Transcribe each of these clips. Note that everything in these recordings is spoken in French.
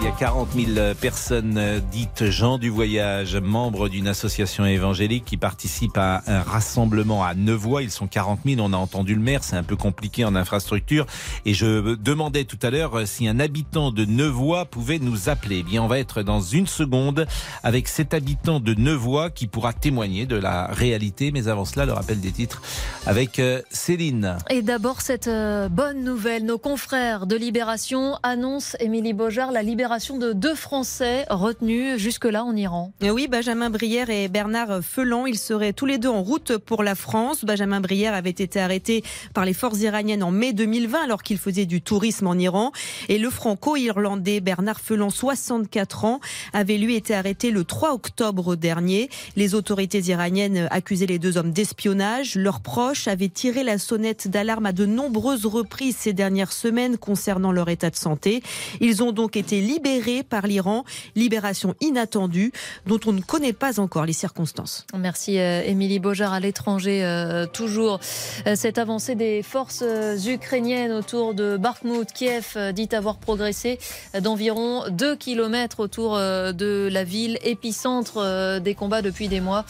Il y a 40 000 personnes euh, dites gens du voyage, membres d'une association évangélique qui participent à un rassemblement à Nevoix. Ils sont 40 000, on a entendu le maire, c'est un peu compliqué en infrastructure. Et je demandais tout à l'heure euh, si un habitant de Nevoix pouvait nous appeler. Eh bien, on va être dans une seconde avec cet habitant de Nevoix qui pourra témoigner de la réalité. Mais avant cela, le rappel des titres avec euh, Céline. Et d'abord, cette bonne nouvelle. Nos confrères de Libération annoncent, Émilie Beaujard, la libération de deux Français retenus jusque-là en Iran. Oui, Benjamin Brière et Bernard Felan, ils seraient tous les deux en route pour la France. Benjamin Brière avait été arrêté par les forces iraniennes en mai 2020 alors qu'il faisait du tourisme en Iran. Et le franco-irlandais Bernard Felan, 64 ans, avait lui été arrêté le 3 octobre dernier. Les autorités iraniennes accusaient les deux hommes d'espionnage. Leurs proches avaient tiré la sonnette d'alarme à de nombreuses reprises ces dernières semaines concernant leur état de santé. Ils ont donc été libérés par l'Iran. Libération inattendue dont on ne connaît pas encore les circonstances. Merci euh, Émilie Beaujard à l'étranger. Euh, toujours euh, cette avancée des forces ukrainiennes autour de Bakhmut, Kiev dit avoir progressé d'environ 2 km autour de la ville, épicentre des combats depuis des mois.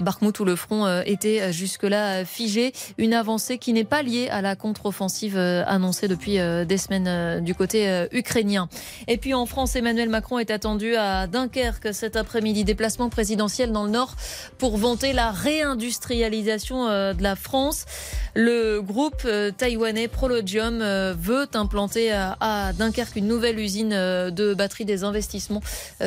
Bakhmut où le front était jusque-là figé. Une avancée qui n'est pas liée à la contre-offensive annoncée depuis des semaines du côté ukrainien. Puis en France, Emmanuel Macron est attendu à Dunkerque cet après-midi. Déplacement présidentiel dans le Nord pour vanter la réindustrialisation euh, de la France. Le groupe euh, taïwanais Prologium euh, veut implanter à Dunkerque une nouvelle usine de batterie des investissements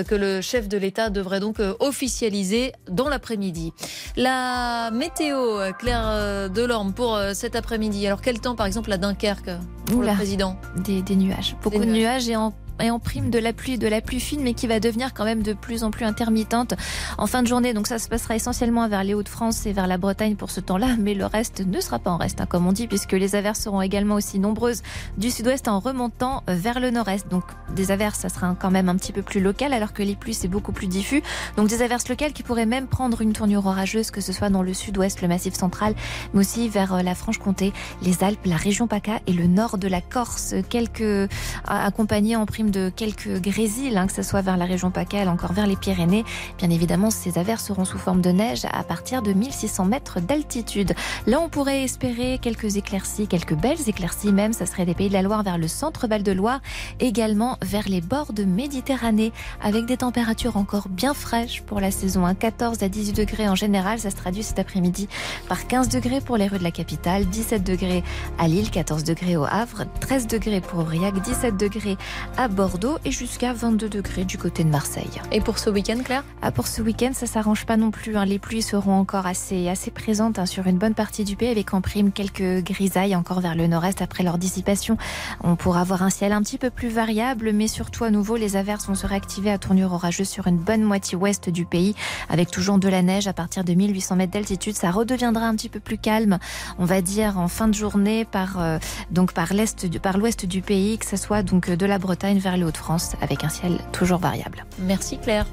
que le chef de l'État devrait donc officialiser dans l'après-midi. La météo, Claire Delorme, pour cet après-midi. Alors quel temps par exemple à Dunkerque pour le président? Des, nuages. Beaucoup de nuages et en et en prime de la pluie, de la pluie fine, mais qui va devenir quand même de plus en plus intermittente en fin de journée. Donc ça se passera essentiellement vers les Hauts-de-France et vers la Bretagne pour ce temps-là, mais le reste ne sera pas en reste, hein, comme on dit, puisque les averses seront également aussi nombreuses du sud-ouest en remontant vers le nord-est. Donc des averses, ça sera quand même un petit peu plus local, alors que les pluies, c'est beaucoup plus diffus. Donc des averses locales qui pourraient même prendre une tournure orageuse, que ce soit dans le sud-ouest, le massif central, mais aussi vers euh, la Franche-Comté, les Alpes, la région PACA et le nord de la Corse. Quelques accompagnés en prime de quelques grésilles, hein, que ce soit vers la région PACA, encore vers les Pyrénées. Bien évidemment, ces averses seront sous forme de neige à partir de 1600 mètres d'altitude. Là, on pourrait espérer quelques éclaircies, quelques belles éclaircies même. Ça serait des pays de la Loire vers le centre Val-de-Loire, également vers les bords de Méditerranée, avec des températures encore bien fraîches pour la saison. 14 à 18 degrés en général, ça se traduit cet après-midi par 15 degrés pour les rues de la capitale, 17 degrés à Lille, 14 degrés au Havre, 13 degrés pour Aurillac, 17 degrés à Bordeaux Bordeaux et jusqu'à 22 degrés du côté de Marseille. Et pour ce week-end, Claire? Ah, Pour ce week-end, ça s'arrange pas non plus. Hein. Les pluies seront encore assez, assez présentes hein, sur une bonne partie du pays, avec en prime quelques grisailles encore vers le nord-est après leur dissipation. On pourra avoir un ciel un petit peu plus variable, mais surtout à nouveau, les averses vont se réactiver à tournure orageuse sur une bonne moitié ouest du pays, avec toujours de la neige à partir de 1800 mètres d'altitude. Ça redeviendra un petit peu plus calme, on va dire en fin de journée par euh, donc par l'est, par l'ouest du pays, que ce soit donc de la Bretagne vers Hauts-de-France avec un ciel toujours variable. Merci Claire.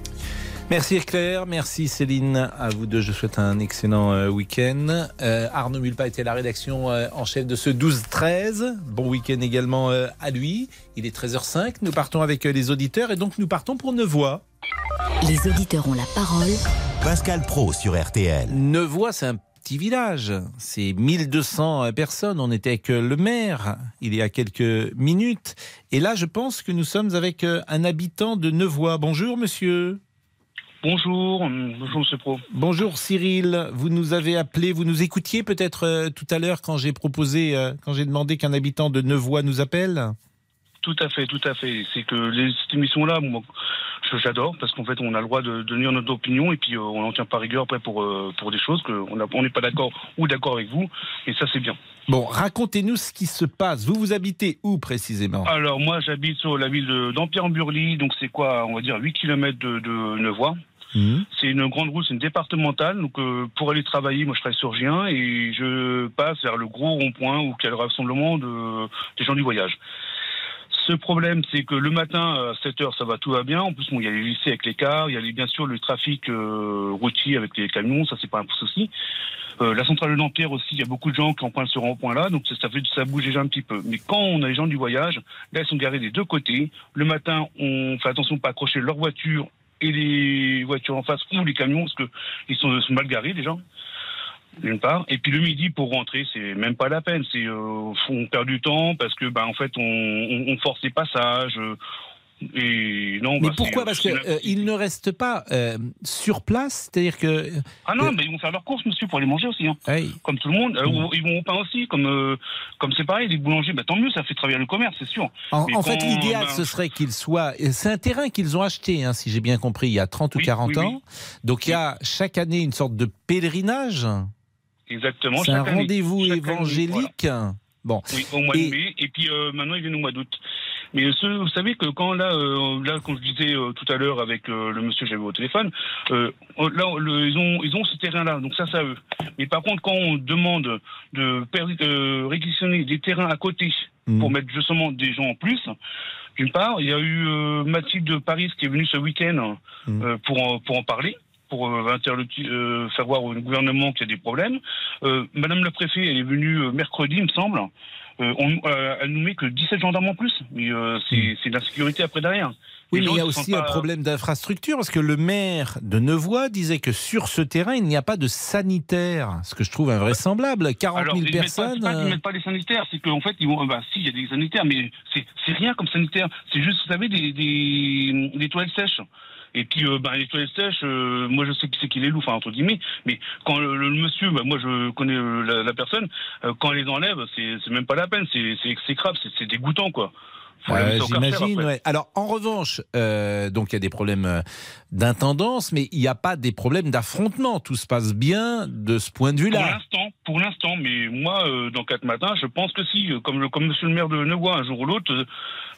Merci Claire, merci Céline. À vous deux, je souhaite un excellent euh, week-end. Euh, Arnaud Mulpa était à la rédaction euh, en chef de ce 12-13. Bon week-end également à lui. Il est 13h05. Nous partons avec les auditeurs et donc nous partons pour Nevoix. Les auditeurs ont la parole. Pascal Pro sur RTL. Nevoix, c'est un petit village. C'est 1200 personnes. On était avec le maire il y a quelques minutes. Et là, je pense que nous sommes avec euh, un habitant de Nevoix. Bonjour, monsieur. Bonjour, bonjour Monsieur Pro. Bonjour Cyril, vous nous avez appelé, vous nous écoutiez peut-être euh, tout à l'heure quand j'ai proposé, euh, quand j'ai demandé qu'un habitant de Nevoix nous appelle Tout à fait, tout à fait. C'est que les, cette émission-là, j'adore parce qu'en fait on a le droit de, donner notre opinion et puis euh, on n'en tient pas rigueur après pour, euh, pour des choses qu'on n'est pas d'accord ou d'accord avec vous et ça c'est bien. Bon, racontez-nous ce qui se passe. Vous vous habitez où précisément? Alors moi j'habite sur la ville d'Ampierre-en-Burly, donc c'est quoi On va dire 8 km de, de Nevoix. Mmh. C'est une grande route, c'est une départementale. Donc, euh, pour aller travailler, moi, je travaille sur Gien et je passe vers le gros rond-point où il y a le rassemblement de, des gens du voyage. Ce problème, c'est que le matin, à 7 heures, ça va, tout va bien. En plus, bon, il y a les lycées avec les cars, il y a les- bien sûr le trafic euh, routier avec les camions, ça c'est pas un souci. Euh, la centrale de Dampierre aussi, il y a beaucoup de gens qui empruntent ce rond-point-là, donc ça, fait ça bouge déjà un petit peu. Mais quand on a les gens du voyage, là ils sont garés des deux côtés. Le matin, on fait attention de pas accrocher leur voiture et les voitures en face ou les camions parce que ils sont, sont mal garés déjà. D'une part, et puis le midi pour rentrer, c'est même pas la peine. C'est euh, on perd du temps parce que bah en fait on, on, on force les passages. euh, et non. Mais bah, pourquoi? c'est- Parce qu'ils ne restent pas euh, sur place, c'est-à-dire que. Ah non, Euh, mais ils vont faire leurs courses, monsieur, pour aller manger aussi. Hein. Hey, Comme tout le monde. Euh, Ils vont au pain aussi, comme euh, comme c'est pareil, les boulangers, bah, tant mieux, ça fait travailler le commerce, c'est sûr. En, Mais fait, l'idéal, ce serait qu'ils soient. C'est un terrain qu'ils ont acheté, hein, si j'ai bien compris, il y a 30 ou Oui, 40 oui, oui. ans. Donc il y a chaque année une sorte de pèlerinage. Exactement. C'est un rendez-vous Chaque année, voilà. évangélique. Bon, Oui, au mois Et- de mai. Et puis euh, maintenant, ils viennent au mois d'août. Mais ce, vous savez que quand là, euh, là, comme je disais euh, tout à l'heure avec le monsieur que j'avais au téléphone, là, le- ils ont, ils ont ce terrain-là. Donc ça, c'est à eux. Mais par contre, quand on demande de réquisitionner des terrains à côté Mm. pour mettre justement des gens en plus. D'une part, il y a eu Mathilde de Paris qui est venue ce week-end Mm. euh, pour, en, pour en parler, pour euh, euh, faire voir au gouvernement qu'il y a des problèmes. Euh, Madame le préfet, elle est venue euh, mercredi, il me semble. Euh, on, elle nous met que 17 gendarmes en plus. Mais euh, c'est de l'insécurité après derrière. oui, mais il y a ne aussi un problème d'infrastructure parce que le maire de Nevoix disait que sur ce terrain, il n'y a pas de sanitaire, ce que je trouve invraisemblable. 40 Alors, 000 ils mettent pas- personnes. pas qu'ils euh, mettent pas les sanitaires, c'est qu'en fait, ils vont. Bah, si, il y a des sanitaires, mais c'est c'est rien comme sanitaire. C'est juste, vous savez, des, des, des toilettes sèches. Et puis, euh, bah, les toilettes sèches, euh, moi je sais qui c'est qui les loue, enfin entre guillemets. Mais quand le, le monsieur, bah, moi je connais euh, la, la personne, euh, quand elle les enlève, c'est même pas la peine, c'est exécrable, c'est dégoûtant quoi. Euh, J'imagine. ouais. Alors, en revanche, euh, donc il y a des problèmes euh, d'intendance, mais il n'y a pas des problèmes d'affrontement. Tout se passe bien de ce point de Pour vue-là. l'instant, pour l'instant, mais moi, euh, dans quatre matins, je pense que si, comme, le, comme Monsieur le maire de Nevoix, un jour ou l'autre,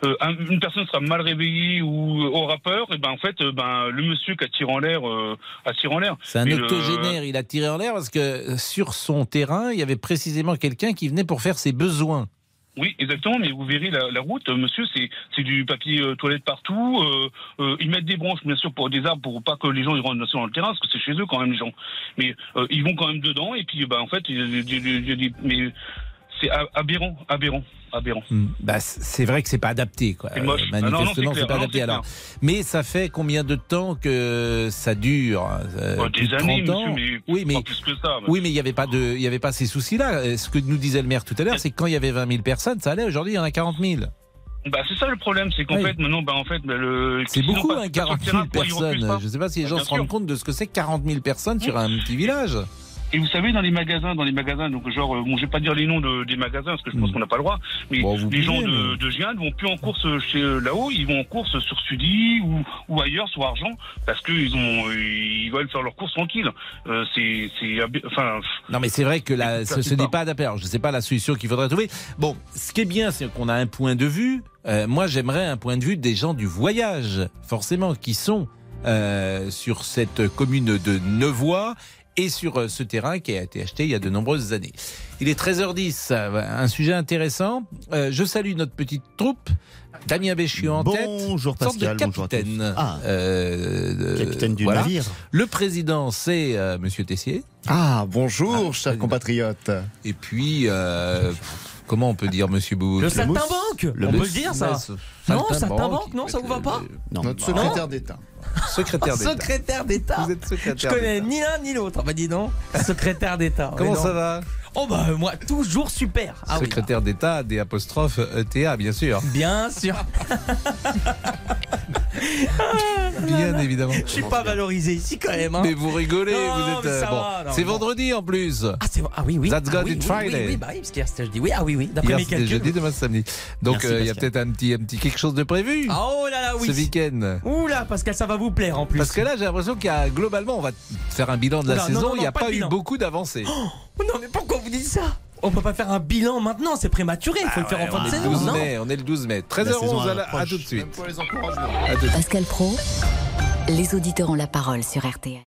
un- une personne sera mal réveillée ou aura peur, et ben en fait, ben le monsieur qui a tiré en l'air, a tiré en l'air. C'est un octogénaire. Il a tiré en l'air parce que sur son terrain, il y avait précisément quelqu'un qui venait pour faire ses besoins. Oui, exactement, mais vous verrez la, la route, monsieur, c'est du papier euh, toilette partout. euh, euh, ils mettent des branches, bien sûr, pour des arbres, pour pas que les gens ils rentrent dans le terrain, parce que c'est chez eux quand même les gens. Mais euh, ils vont quand même dedans, et puis bah en fait, il y a des- des- mais c'est aberrant, aberrant, aberrant. Bah, c- c'est vrai que c'est pas adapté. Quoi. Euh, Ah non, non, manifestement, c'est c'est pas Ah non, adapté. c'est Alors, mais ça fait combien de temps que ça dure Euh, plus des de années, 30 ans monsieur, mais, Oui, mais pas plus que ça. Oui, mais il n'y avait pas de, il y avait pas ces soucis-là. Euh, Ce que nous disait le maire tout à l'heure, c'est que quand il y avait 20 000 personnes, ça allait. Aujourd'hui, il y en a 40 000. Bah, c'est ça le problème, c'est qu'en Oui. fait, maintenant, bah, en fait, bah, le. C'est beaucoup, hein, pas sur le 40 000 terrain, pourquoi ils refusent personnes. Je ne sais pas si les Ah, gens bien se rendent sûr. compte de ce que c'est 40 000 personnes sur un petit village. Et vous savez, dans les magasins, dans les magasins, donc genre, euh, bon, je vais pas dire les noms de, des magasins parce que je pense Mm. qu'on n'a pas le droit, mais Bon, les gens de, mais- de vont plus en course chez euh, là-haut, ils vont en course sur Sudi ou, ou ailleurs, sur Argent, parce qu'ils ont, ils veulent faire leurs courses tranquilles. Euh, c'est, enfin, Non, mais c'est vrai que là, Ça ce, n'est pas. Alors, je ne sais pas la solution qu'il faudrait trouver. Bon, ce qui est bien, c'est qu'on a un point de vue. Euh, moi, j'aimerais un point de vue des gens du voyage, forcément, qui sont euh, sur cette commune de Nevoix et sur euh, ce terrain qui a été acheté il y a de nombreuses années. Il est 13h10, euh, un sujet intéressant. Euh, je salue notre petite troupe. Damien Béchiot en tête. Bonjour Sorte de Pascal, bonjour à tous. capitaine. Ah, Euh, de- capitaine du voilà. navire. Le président, c'est euh, Monsieur Tessier. Ah, bonjour, Ah, chers compatriotes. Et puis, euh, comment on peut dire Monsieur Bou Le saltimbanque Le On peut le dire ça Non, saltimbanque, non, ça vous va pas Non, notre Non. secrétaire d'État. Secrétaire d'État. Secrétaire d'État Vous êtes Je secrétaire connais d'État. ni l'un ni l'autre, bah dis donc. Secrétaire d'État. Comment ça va Oh bah euh, moi, toujours super. Ah oui, Secrétaire d'État, des apostrophes ETA, bien sûr. Bien sûr. Bien évidemment. Je suis pas valorisé ici quand même. Hein. Mais vous rigolez, Non, vous êtes. euh, bon, c'est vendredi en plus. Ah, ah oui oui. That's ah, oui, Friday. Oui, oui, bah oui, parce qu'hier c'était jeudi. Oui, ah oui oui, d'après mes calculs. jeudi, demain samedi. Donc euh, il y a peut-être un petit, un petit quelque chose de prévu Ah, oh là là, oui. ce week-end. Ouh là, Pascal, ça va vous plaire en plus. Parce que là, j'ai l'impression qu'il y a globalement, on va faire un bilan de la non, saison. non, il n'y a pas eu beaucoup d'avancées. Oh non, mais pourquoi vous dites ça? On peut pas faire un bilan maintenant, c'est prématuré, il faut le ah faire en fin de saison. Mai, on est le 12 mai, 13h11, à, la, à tout de suite. Pascal Pro, les auditeurs ont la parole sur RTL.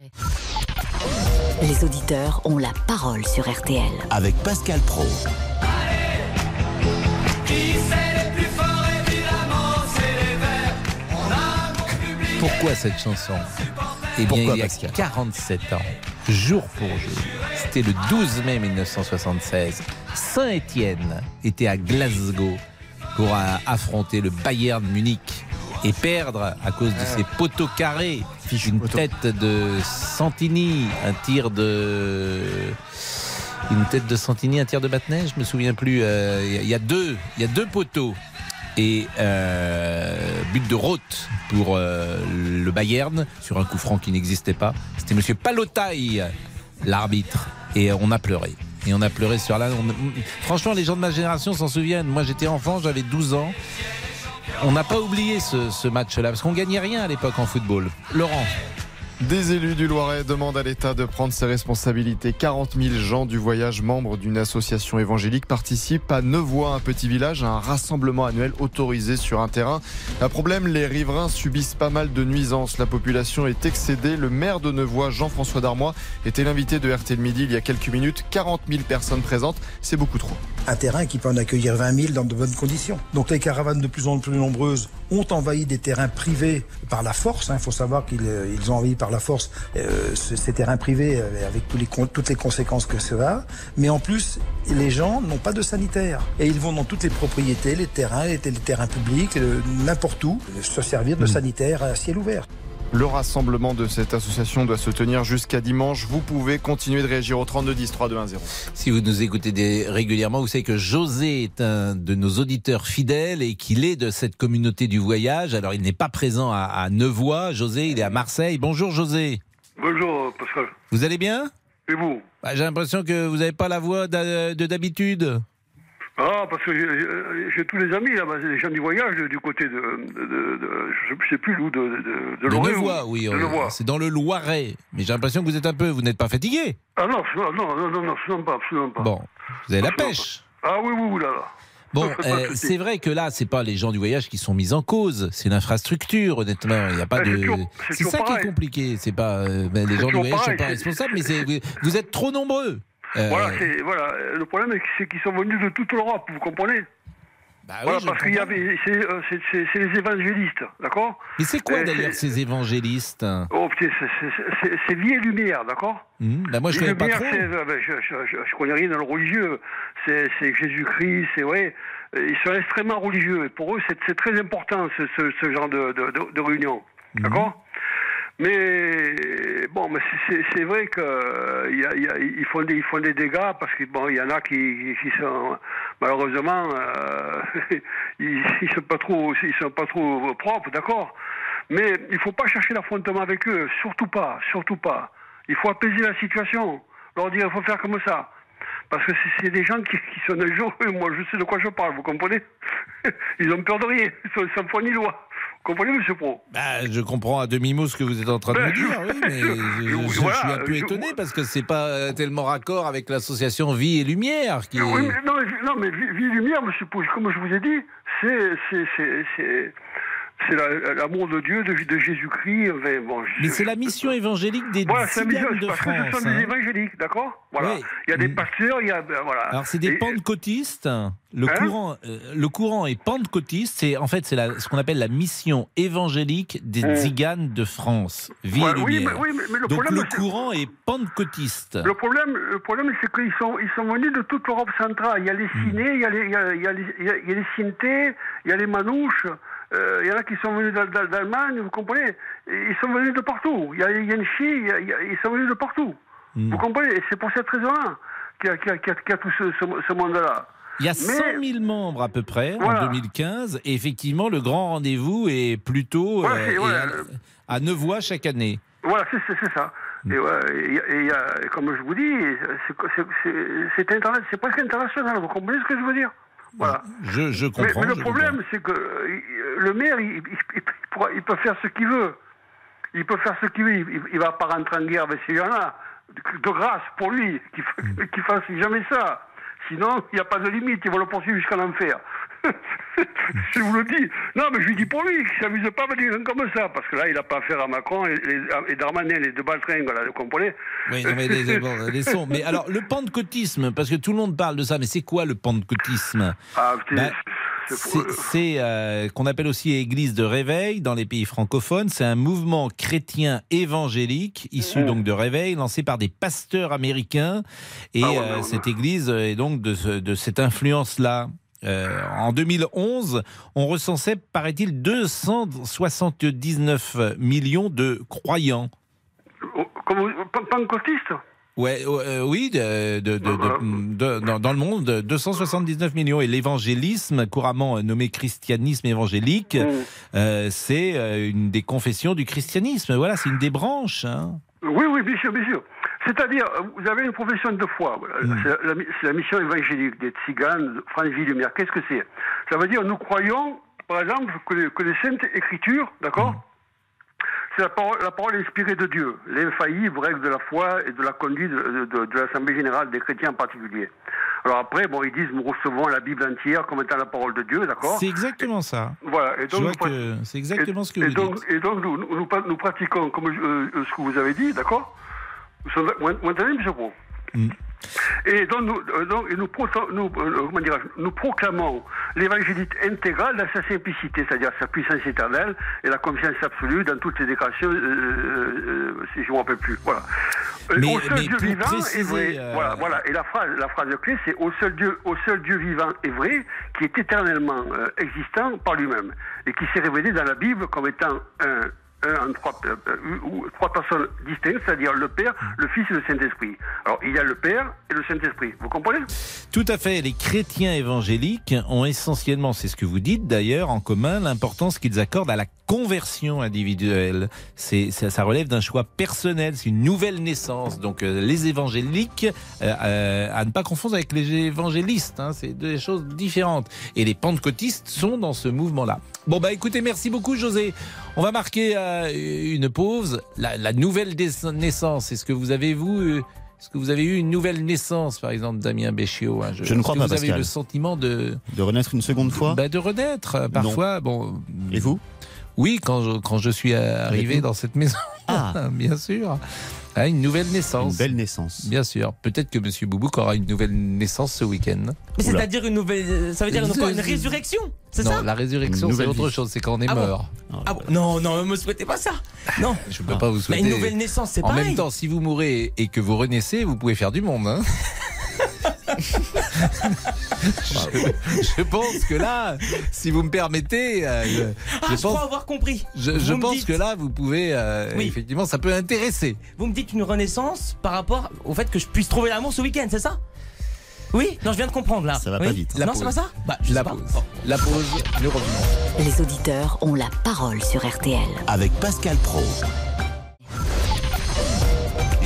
Les auditeurs ont la parole sur RTL. Avec Pascal Pro. Pourquoi cette chanson? Eh bien, Pourquoi, il y a 47 ans, jour pour jour, c'était le 12 mai 1976, Saint-Étienne était à Glasgow pour affronter le Bayern Munich et perdre à cause de ses poteaux carrés. Une tête de Santini, un tir de. Une tête de Santini, un tir de Battenet, je me souviens plus. Euh, y il y, a deux, il y a deux poteaux et euh, but de Roth pour euh, le Bayern sur un coup franc qui n'existait pas. C'était Monsieur Palotaille, l'arbitre, et on a pleuré. Et on a pleuré sur là. Franchement, les gens de ma génération s'en souviennent. Moi, j'étais enfant, j'avais 12 ans. On n'a pas oublié ce, match-là parce qu'on gagnait rien à l'époque en football. Laurent. Des élus du Loiret demandent à l'État de prendre ses responsabilités. 40 000 gens du voyage, membres d'une association évangélique, participent à Nevoix, un petit village, à un rassemblement annuel autorisé sur un terrain. Un problème, les riverains subissent pas mal de nuisances. La population est excédée. Le maire de Nevoix, Jean-François Darmois, était l'invité de RT le Midi il y a quelques minutes. 40 000 personnes présentes, c'est beaucoup trop. un terrain qui peut en accueillir 20 000 dans de bonnes conditions. Donc les caravanes de plus en plus nombreuses ont envahi des terrains privés par la force. Il faut savoir qu'ils euh, ont envahi par la force euh, ce- ces terrains privés euh, avec tous les, con- toutes les conséquences que ça a. Mais en plus, les gens n'ont pas de sanitaire. Et ils vont dans toutes les propriétés, les terrains, les, les terrains publics, n'importe où, se servir de sanitaire à ciel ouvert. Le rassemblement de cette association doit se tenir jusqu'à dimanche. Vous pouvez continuer de réagir au 32 10 3 2 1 0. Si vous nous écoutez des- régulièrement, vous savez que José est un de nos auditeurs fidèles et qu'il est de cette communauté du voyage. Alors, il n'est pas présent à, à Nevoix. José, il est à Marseille. Bonjour, José. Bonjour Pascal. Vous allez bien? Et vous? Bah, J'ai l'impression que vous n'avez pas la voix de d'habitude. Ah, parce que j'ai- j'ai tous les amis là-bas, les gens du voyage du côté de. de, de- je sais plus où, de, de, de, De ou- oui. On- Nevoix. C'est dans le Loiret. Mais j'ai l'impression que vous êtes un peu. Vous n'êtes pas fatigué Ah non, non, non, non, non, pas, absolument pas. Bon, vous avez la pêche. Ah oui, oui, oui, là, là. Bon, pas euh, c'est vrai que là, c'est pas les gens du voyage qui sont mis en cause, c'est l'infrastructure, honnêtement. Il n'y a pas c'est de. c'est ça qui est pareil. compliqué. C'est pas euh, ben, les gens du voyage sont pareil, pas c'est- responsables, mais vous, vous êtes trop nombreux. Euh, Voilà, c'est, voilà, le problème, c'est qu'ils sont venus de toute l'Europe, vous comprenez? Bah oui, Voilà, parce qu'il y avait, c'est, euh, c'est, les évangélistes, d'accord? Mais c'est quoi Euh, d'ailleurs ces évangélistes? Oh, c'est, vie et lumière, d'accord? Hmm, bah, Moi, je et connais pas trop. c'est, euh, ben, je, je, je, je connais rien dans le religieux. C'est, c'est Jésus-Christ, c'est ouais. Ils sont extrêmement religieux. Et pour eux, c'est, c'est très important ce, ce, ce genre de, de, de, de réunion, Mhm. d'accord? Mais bon, mais c'est- vrai que euh, y font des dégâts parce que bon, il y en a qui, qui sont malheureusement euh, ils, ils sont pas trop ils sont pas trop propres, d'accord. Mais il faut pas chercher l'affrontement avec eux, surtout pas, surtout pas. Il faut apaiser la situation, leur dire il faut faire comme ça. Parce que c'est- des gens qui, qui sont des gens, moi je sais de quoi je parle, vous comprenez? Ils ont peur de rien, ils sont sans ni loi. Comprenez, monsieur Pro Bah, je comprends à demi-mot ce que vous êtes en train de Ben, me dire, je- oui, mais je, je- je- je voilà, suis un peu étonné parce que c'est pas euh, tellement raccord avec l'association Vie et Lumière qui. Oui, mais, non, mais, non, mais vie, et lumière, monsieur Pouge, comme je vous ai dit, c'est c'est c'est c'est c'est la- l'amour de Dieu, de, de Jésus-Christ. enfin, bon, Mais c'est la mission évangélique des Voilà, de parce que ce France. sont des hein. évangéliques, d'accord Voilà. Oui. Il y a des Mm. pasteurs, il y a ben, voilà. Alors c'est des Et- pentecôtistes. Le Hein courant, euh, le courant est pentecôtiste. C'est en fait c'est ce qu'on appelle la mission évangélique des Mm. Tziganes de France. Vie Ouais, et oui, lumière. mais, oui, mais, mais le Donc problème, le courant est pentecôtiste. Le problème, le problème, c'est qu'ils sont, ils sont venus de toute l'Europe centrale. Il y a les. Ciné, il y a les, il y a, il y a les, il y a- les il y a les Manouches. Euh, il y en a qui sont venus d'Al- d'Al- d'Allemagne, vous comprenez Ils sont venus de partout. Il y a Yenchi, ils sont venus de partout. Hmm. Vous comprenez Et c'est pour cette raison-là qu'il y a, y y tout ce, ce, ce monde-là. Il y a Mais- 100 000 membres à peu près Voilà. en 2015. Et effectivement, le grand rendez-vous est plutôt euh, c'est- est ouais. à, à Nevoix chaque année. Voilà, c'est ça. Hmm. Et, et a- comme je vous dis, c'est presque international. Vous comprenez ce que je veux dire? Voilà. Je, je Mais, comprends. mais le je problème, c'est que euh, le maire, il, il- peut faire ce qu'il veut. Il peut faire ce qu'il veut. Il, il va pas rentrer en guerre avec ces gens-là. De, de grâce pour lui, qu'il Hmm. qu'il fasse jamais ça. Sinon, il n'y a pas de limite. Il va le poursuivre jusqu'à l'enfer. je vous le dis. Non, mais je lui dis pour lui, qu'il s'amuse pas avec des gens comme ça. Parce que là, il n'a pas affaire à Macron et, et, et Darmanin, les deux baltringues, là, vous comprenez Oui, non, mais les, bon, laissons. Mais alors, le pentecôtisme, parce que tout le monde parle de ça, mais c'est quoi le pentecôtisme? Ah, putain, Bah, C'est euh, qu'on appelle aussi Église de réveil dans les pays francophones. C'est un mouvement chrétien évangélique issu donc de réveil, lancé par des pasteurs américains. Et Ah ouais, euh, cette Église est donc de cette influence-là. Euh, en 2011, on recensait, paraît-il, 279 millions de croyants. Comme pan- pentecôtiste Ouais, euh, oui, de, de- de- de- de- dans, dans le monde, 279 millions. Et l'évangélisme, couramment nommé christianisme évangélique, euh, c'est euh, une des confessions du christianisme. Voilà, c'est une des branches. hein. Oui, oui, bien sûr, bien sûr. C'est-à-dire, vous avez une profession de foi. Mm. C'est la, la mission évangélique des tziganes, Franz Lumière. Qu'est-ce que c'est? Ça veut dire, nous croyons, par exemple, que les, que les saintes écritures, d'accord C'est la parole, la parole inspirée de Dieu, l'infaillible règle de la foi et de la conduite de, de- de l'Assemblée générale des chrétiens en particulier. Alors après, bon, ils disent, nous recevons la Bible entière comme étant la parole de Dieu, d'accord? C'est exactement ça. Voilà. Et donc, c'est exactement ce que et vous donc, dites. Et donc, nous, nous, nous pra- nous pratiquons comme euh, ce que vous avez dit, d'accord? Pro Mm. Et donc, nous, euh, donc, nous, proto- nous, euh, nous proclamons l'évangélite intégrale dans sa simplicité, c'est-à-dire sa puissance éternelle et la confiance absolue dans toutes ses déclarations, euh, euh, euh, si je ne me rappelle plus. Voilà. Euh, Mais- au seul mais Dieu vivant préciser, vrai. euh, Voilà, voilà. Et la phrase, la phrase clé, c'est au seul Dieu, au seul Dieu vivant et vrai, qui est éternellement euh, existant par lui-même et qui s'est révélé dans la Bible comme étant un, un trois, euh, euh, ou trois personnes distinctes, c'est-à-dire le Père, le Fils et le Saint-Esprit. Alors, il y a le Père et le Saint-Esprit. Vous comprenez? Tout à fait. Les chrétiens évangéliques ont essentiellement, c'est ce que vous dites d'ailleurs, en commun l'importance qu'ils accordent à la conversion individuelle. C'est, ça, ça relève d'un choix personnel, c'est une nouvelle naissance. Donc euh, les évangéliques, euh, euh, à ne pas confondre avec les évangélistes, hein, c'est deux choses différentes. Et les pentecôtistes sont dans ce mouvement-là. Bon bah écoutez, merci beaucoup José. On va marquer euh, une pause. La, la nouvelle naissance, est-ce que vous avez vous euh, est-ce que vous avez eu une nouvelle naissance, par exemple, Damien Béchiot hein, Je ne crois que pas, Vous avez Pascal. le sentiment de De renaître une seconde fois bah, de renaître euh, parfois. Bon. Et vous? Oui, quand je, quand je suis arrivé dans cette maison, Ah. bien sûr. Ah, une nouvelle naissance. Une belle naissance. Bien sûr. Peut-être que Monsieur Boubouk aura une nouvelle naissance ce week-end. Mais c'est-à-dire une nouvelle. Ça veut dire une, une résurrection C'est Non, ça la résurrection, Une c'est autre vie. chose. C'est quand on est Ah bon mort. Ah bon Non, non, ne me souhaitez pas ça. Non. Je ne peux pas vous Mais souhaiter. une nouvelle naissance, c'est En pareil. même temps, si vous mourrez et que vous renaissez, vous pouvez faire du monde. hein. je, je pense que là, si vous me permettez, euh, je, Ah, je je pense, crois avoir compris. je, pense dites- que là, vous pouvez, euh, Oui. effectivement, ça peut intéresser. Vous me dites une renaissance par rapport au fait que je puisse trouver l'amour ce week-end, c'est ça? Oui? Non, je viens de comprendre là. Ça va Oui pas vite. La non, c'est pause. pas ça? Bah, je La sais pas. pause. La pause, nous revenons. Les auditeurs ont la parole sur RTL. Avec Pascal Pro.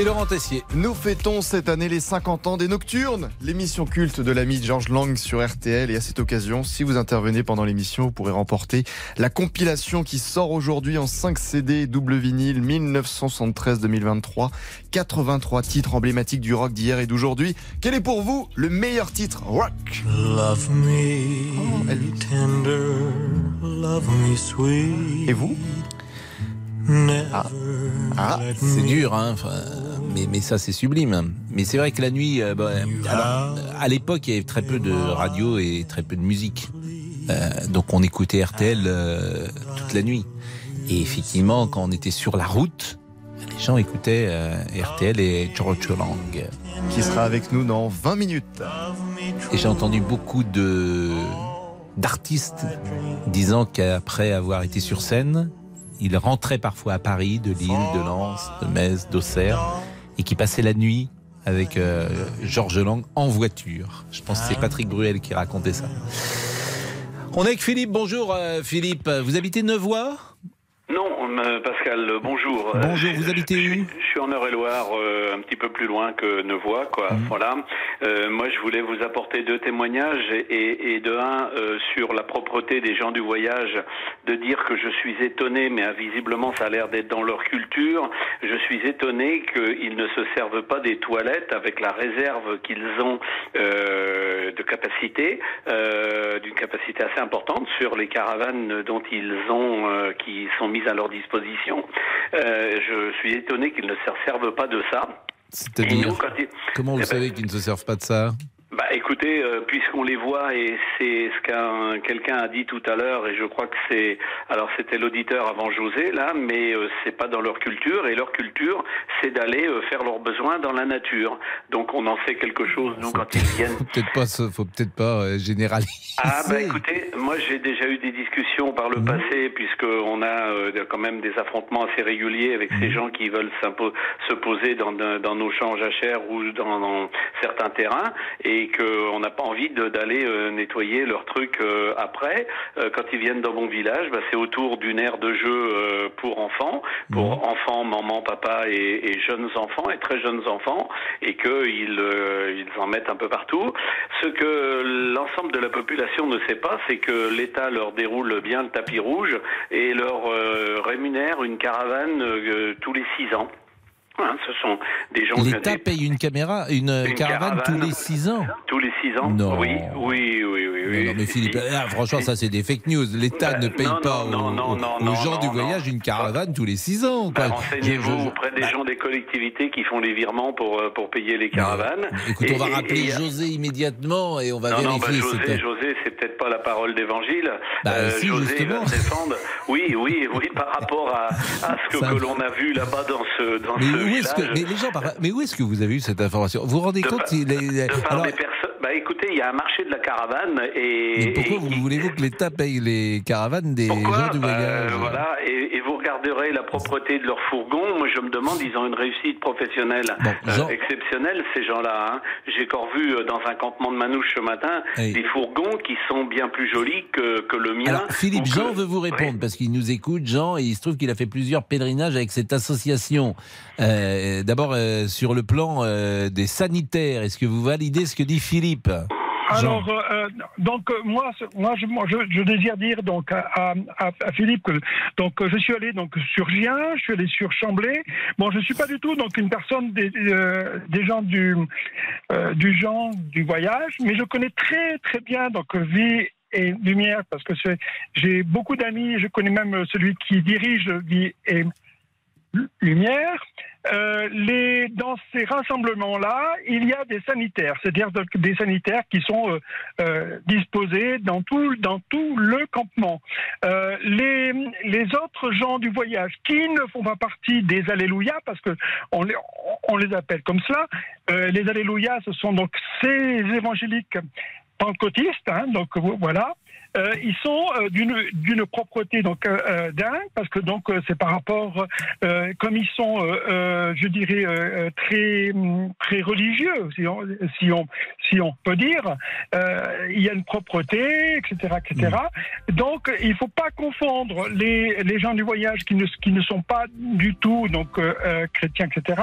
Et Laurent Tessier. Nous fêtons cette année les 50 ans des Nocturnes, l'émission culte de l'ami Georges Lang sur RTL. Et à cette occasion, si vous intervenez pendant l'émission, vous pourrez remporter la compilation qui sort aujourd'hui en 5 CD double vinyle 1973-2023. 83 titres emblématiques du rock d'hier et d'aujourd'hui. Quel est pour vous le meilleur titre rock? Love me Oh, tender, love me sweet. Et vous? Ah, let C'est dur, hein. enfin, mais, mais ça, c'est sublime. Mais c'est vrai que la nuit, euh, bah, alors, à l'époque, il y avait très peu de radio et très peu de musique. Euh, donc on écoutait RTL euh, toute la nuit. Et effectivement, quand on était sur la route, les gens écoutaient RTL et George Lang. Qui sera avec nous dans 20 minutes. Et j'ai entendu beaucoup de d'artistes disant qu'après avoir été sur scène, ils rentraient parfois à Paris, de Lille, de Lens, de Metz, d'Auxerre, et qui passaient la nuit avec euh, Georges Lang en voiture. Je pense que c'est Patrick Bruel qui racontait ça. On est avec Philippe. Bonjour euh, Philippe. Vous habitez Nevoix Non, euh, Pascal, bonjour. Euh, Bonjour, vous habitez où Je suis en Eure-et-Loire, euh, un petit peu plus loin que Nevoix, quoi. Mhm. Voilà. Euh, moi, je voulais vous apporter deux témoignages et, de un euh, sur la propreté des gens du voyage, de dire que je suis étonné, mais euh, visiblement ça a l'air d'être dans leur culture. Je suis étonné qu'ils ne se servent pas des toilettes avec la réserve qu'ils ont de capacité, d'une capacité assez importante sur les caravanes dont ils ont, qui sont à leur disposition. Euh, je suis étonné qu'ils ne se servent pas de ça. C'est-à-dire Comment vous Eh ben, savez qu'ils ne se servent pas de ça? Bah écoutez, euh, puisqu'on les voit et c'est ce qu'un quelqu'un a dit tout à l'heure et je crois que c'est alors c'était l'auditeur avant José là, mais euh, c'est pas dans leur culture et leur culture c'est d'aller euh, faire leurs besoins dans la nature. Donc on en sait quelque chose nous quand ils viennent. Faut peut-être pas, faut peut-être pas euh, généraliser. Ah bah écoutez, moi j'ai déjà eu des discussions par le passé puisque on a euh, quand même des affrontements assez réguliers avec ces gens qui veulent se poser dans, dans- dans nos champs jachères ou dans, dans certains terrains et qu'on n'a pas envie d'aller euh, nettoyer leurs trucs euh, après. Euh, quand ils viennent dans mon village, bah, c'est autour d'une aire de jeu euh, pour enfants, pour enfants, maman, papa et, et jeunes enfants et très jeunes enfants et qu'ils euh, ils en mettent un peu partout. Ce que l'ensemble de la population ne sait pas, c'est que l'État leur déroule bien le tapis rouge et leur euh, rémunère une caravane euh, tous les six ans. Hein, ce sont des gens L'État paye une caméra, une, Une caravane, caravane. tous les 6 ans. tous les six ans. Non. Oui, oui, oui, oui. oui. Non, non, mais Philippe, ah, franchement, ça c'est des fake news. L'État ne paye Euh, pas aux, gens du voyage une caravane tous les 6 ans. Bah, Renseignez-vous auprès des gens des collectivités qui font les virements pour, euh, pour payer les caravanes. Écoute, Et- on va rappeler et- José immédiatement et on va non, bah, vérifier. José, c'est peut-être pas la parole d'évangile. Bah, Euh, si, José va défendre. Oui, oui, oui, par rapport à, à ce que, l'on a vu là-bas dans ce, dans Mais ce où est-ce que, village. mais les gens, par- mais où est-ce que vous avez eu cette information Vous vous rendez compte il est- De par alors, des. Bah écoutez, il y a un marché de la caravane et. mais pourquoi et- vous voulez-vous que l'État paye les caravanes des Pourquoi gens du Bah, voyage Voilà, et, et vous regarderez la propreté de leur fourgon. Moi, je me demande, ils ont une réussite professionnelle euh, Jean- exceptionnelle, ces gens-là. hein. J'ai encore vu euh, dans un campement de Manouche ce matin Oui. des fourgons qui sont bien plus jolis que, que le mien. Alors, Philippe, que- Jean veut vous répondre parce qu'il nous écoute, Jean, et il se trouve qu'il a fait plusieurs pèlerinages avec cette association. Euh, D'abord, euh, sur le plan euh, des sanitaires, est-ce que vous validez ce que dit Philippe? Alors, euh, donc euh, moi, moi, je, je, désire dire donc à, Philippe que donc euh, je suis allé donc sur Gien, je suis allé sur Chamblay. Bon, je suis pas du tout donc une personne des, euh, des gens du euh, du genre du voyage, mais je connais très très bien donc Vie et Lumière parce que j'ai beaucoup d'amis. Je connais même celui qui dirige Vie et Lumière. Euh, les, dans ces rassemblements-là, il y a des sanitaires, c'est-à-dire des sanitaires qui sont euh, euh, disposés dans tout, dans tout le campement. Euh, les, les autres gens du voyage qui ne font pas partie des Alléluia, parce que on les, on les appelle comme cela, euh, les Alléluia, ce sont donc ces évangéliques pentecôtistes, hein, donc voilà. Euh, ils sont euh, d'une d'une propreté donc euh, dingue parce que donc c'est par rapport comme ils sont je dirais très hum, très religieux si on si on si on peut dire il y a une propreté etc etc donc il faut pas confondre les les gens du voyage qui ne qui ne sont pas du tout donc chrétiens etc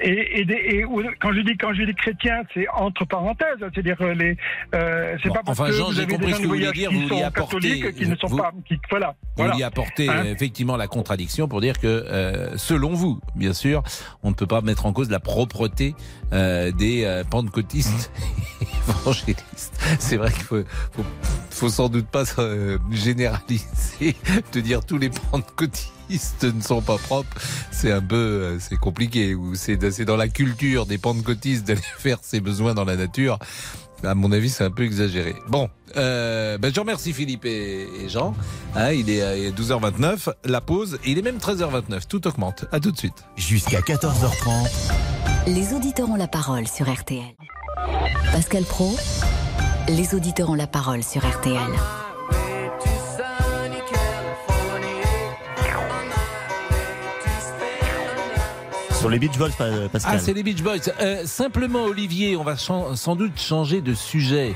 et, et, des- et ou- quand je dis quand je dis chrétiens c'est entre parenthèses c'est-à-dire les c'est Bon, pas parce enfin, que Jean, vous avez des gens du voyage dire, qui vous sont qui ne sont vous- pas qui, voilà Vous voilà. vouliez apporter Hein euh, effectivement la contradiction pour dire que, euh, selon vous, bien sûr, on ne peut pas mettre en cause la propreté euh, des euh, pentecôtistes évangélistes. C'est vrai qu'il faut, faut, faut sans doute pas euh, généraliser, de dire tous les pentecôtistes ne sont pas propres. C'est un peu, euh, c'est compliqué. Ou c'est c'est dans la culture des pentecôtistes d'aller faire ses besoins dans la nature. À mon avis, c'est un peu exagéré. Bon, euh, ben je remercie Philippe et, et Jean. Hein, il est euh, 12h29, la pause. Et il est même 13h29. Tout augmente. À tout de suite. Jusqu'à 14h30. Les auditeurs ont la parole sur RTL. Pascal Pro, les auditeurs ont la parole sur RTL. Sur les Beach Boys, Pa- Pascal. Ah, c'est les Beach Boys. Euh, simplement, Olivier, on va sans doute changer de sujet.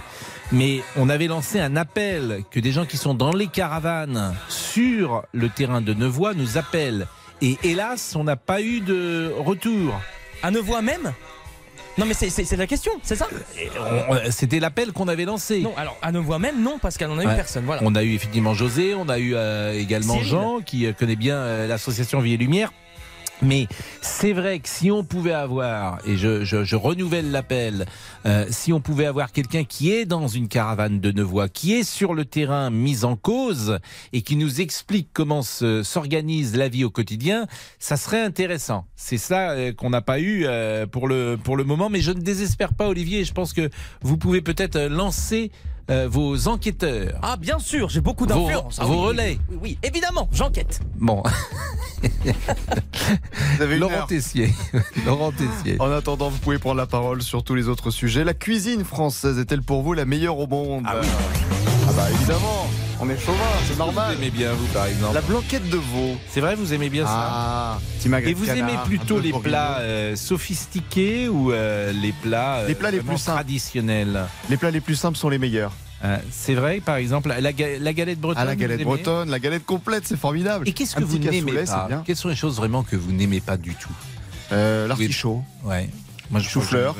Mais on avait lancé un appel que des gens qui sont dans les caravanes sur le terrain de Nevoix nous appellent. Et hélas, on n'a pas eu de retour. À Nevoix même? Non, mais c'est- la question, c'est ça? On- C'était l'appel qu'on avait lancé. Non, alors à Nevoix même, non, Pascal, on a eu Ouais. personne. Voilà. On a eu effectivement José, on a eu euh, également Cyril. Jean qui euh, connaît bien euh, l'association Vie et Lumière. Mais c'est vrai que si on pouvait avoir, et je, je, je renouvelle l'appel, euh, si on pouvait avoir quelqu'un qui est dans une caravane de Nevoix, qui est sur le terrain mis en cause et qui nous explique comment se- s'organise la vie au quotidien, ça serait intéressant. C'est ça euh, qu'on n'a pas eu euh, pour, le, pour le moment, mais je ne désespère pas, Olivier. Je pense que vous pouvez peut-être euh, lancer euh, vos enquêteurs. Ah, bien sûr, j'ai beaucoup Vos- d'influence. Ah vos oui, oui, relais. Oui, oui, évidemment, j'enquête. Bon. Vous avez Laurent. Tessier. Laurent Tessier. En attendant, vous pouvez prendre la parole sur tous les autres sujets. La cuisine française est-elle pour vous la meilleure au monde? Ah, bah évidemment, on est chauvin, c'est normal. Vous aimez bien, vous, par exemple La blanquette de veau. C'est vrai, vous aimez bien ça Ah, petit magret Et vous canard, aimez plutôt peu de les plats euh, sophistiqués ou euh, les plats, euh, Les plats les plus traditionnels Les plats les plus simples sont les meilleurs. Euh, C'est vrai, par exemple, la, ga- la galette bretonne. Ah, la galette bretonne, la galette complète, c'est formidable. Et qu'est-ce que vous n'aimez pas. Quelles sont les choses vraiment que vous n'aimez pas du tout Euh, L'artichaut. Ouais. Moi, je Chou-fleur.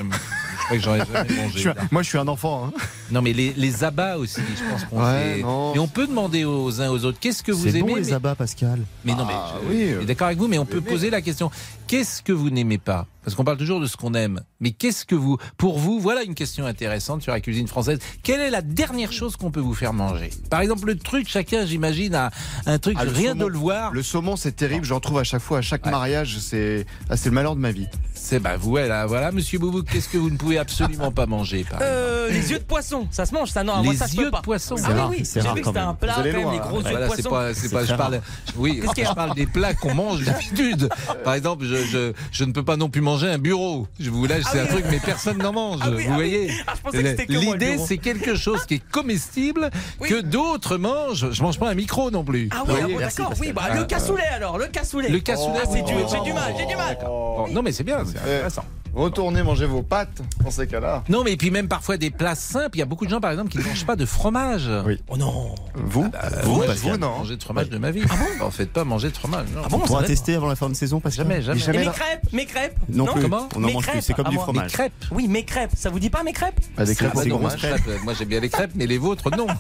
Crois que jamais mangé. un- moi, je suis un enfant. hein. Non, mais les, les abats aussi, je pense qu'on Ouais. Et on peut demander aux uns aux autres qu'est-ce que vous C'est aimez bon les abats, Pascal. Mais non, mais Ah, je, oui. je suis d'accord avec vous, mais on peut poser la question. Qu'est-ce que vous n'aimez pas? Parce qu'on parle toujours de ce qu'on aime. Mais qu'est-ce que vous, pour vous, voilà une question intéressante sur la cuisine française. Quelle est la dernière chose qu'on peut vous faire manger? Par exemple, le truc, chacun, j'imagine, a un truc, Ah, rien saumon. de le voir. Le saumon, c'est terrible. J'en trouve à chaque fois, à chaque Ouais. mariage. C'est ah, c'est le malheur de ma vie. C'est bah vous, voilà, voilà, Monsieur Boubou, qu'est-ce que vous ne pouvez absolument pas manger par Euh, les yeux de poisson, ça se mange, ça non, moi Les ça je yeux peux de pas. poisson. Ah C'est oui, rare, oui, c'est j'ai rare vu que c'était un plat quand même, loin, les hein. gros yeux de Voilà, c'est poisson. pas, c'est C'est pas, je parle, oui, je des plats qu'on mange d'habitude. Par exemple, je, je, je ne peux pas non plus manger un bureau. Je vous lâche, Ah c'est oui. un truc, mais personne n'en mange. Ah vous ah voyez. Ah, que que moi, L'idée, c'est quelque chose qui est comestible que d'autres mangent. Je mange pas un micro non plus. Ah oui, d'accord, oui, bah Ah, le cassoulet alors, le cassoulet. Le cassoulet, c'est vous- dur, j'ai du mal, j'ai du mal. Bon, non, mais c'est bien, c'est intéressant. Retournez manger vos pâtes dans ces cas-là. Non, mais puis même parfois des plats simples. Il y a beaucoup de gens, par exemple, qui ne mangent pas de fromage. Oui. Oh non. Vous Vous, moi, Pascal je viens de non manger de fromage de ma vie. En fait, pas manger de fromage. non. Ah bon, On ça pourra tester avant la fin de saison, Pascal. Jamais, jamais. Mais jamais Et mes crêpes, mes crêpes. Non, plus. comment On en Mes mange plus. crêpes, C'est comme du. Mes fromage. crêpes. Oui, mes crêpes, ça vous dit pas mes crêpes Bah, des crêpes, Ah bah c'est grosses moi, crêpes. Moi, j'aime bien les crêpes, mais les vôtres, non.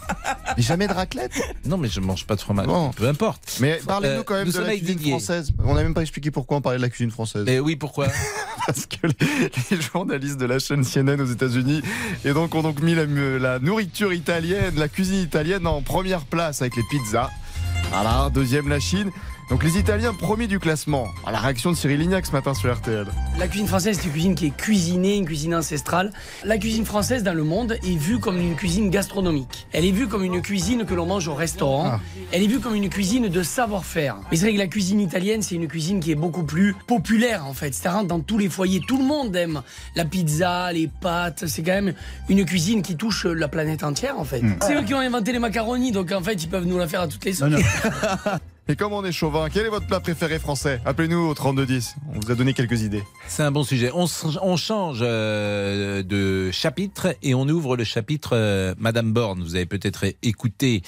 Mais jamais de raclette? Non, mais je mange pas de fromage. Bon. Peu importe. Mais parlez-nous quand Euh, même nous de la cuisine française. On n'a même pas expliqué pourquoi on parlait de la cuisine française. Mais oui, pourquoi? Parce que les, journalistes de la chaîne CNN aux États-Unis et donc ont donc mis la, la nourriture italienne, la cuisine italienne en première place avec les pizzas. Voilà, deuxième la Chine. Donc les Italiens premiers du classement. À la réaction de Cyril Lignac ce matin sur RTL. La cuisine française, c'est une cuisine qui est cuisinée, une cuisine ancestrale. La cuisine française dans le monde est vue comme une cuisine gastronomique. Elle est vue comme une cuisine que l'on mange au restaurant. Ah. Elle est vue comme une cuisine de savoir-faire. Mais c'est vrai que la cuisine italienne, c'est une cuisine qui est beaucoup plus populaire en fait. Ça rentre dans tous les foyers. Tout le monde aime la pizza, les pâtes. C'est quand même une cuisine qui touche la planète entière en fait. Hmm. C'est eux qui ont inventé les macaronis, donc en fait, ils peuvent nous la faire à toutes les sauces. Et comme on est chauvin, quel est votre plat préféré français? Appelez-nous au 3210. On vous a donné quelques idées. C'est un bon sujet. On, change euh, de chapitre et on ouvre le chapitre euh, Madame Borne. Vous avez peut-être écouté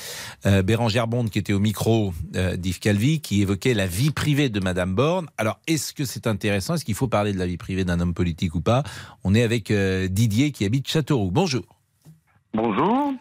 euh, Bérangère Bonde qui était au micro euh, d'Yves Calvi qui évoquait la vie privée de Madame Borne. Alors, est-ce que c'est intéressant? Est-ce qu'il faut parler de la vie privée d'un homme politique ou pas? On est avec euh, Didier qui habite Châteauroux. Bonjour. Bonjour.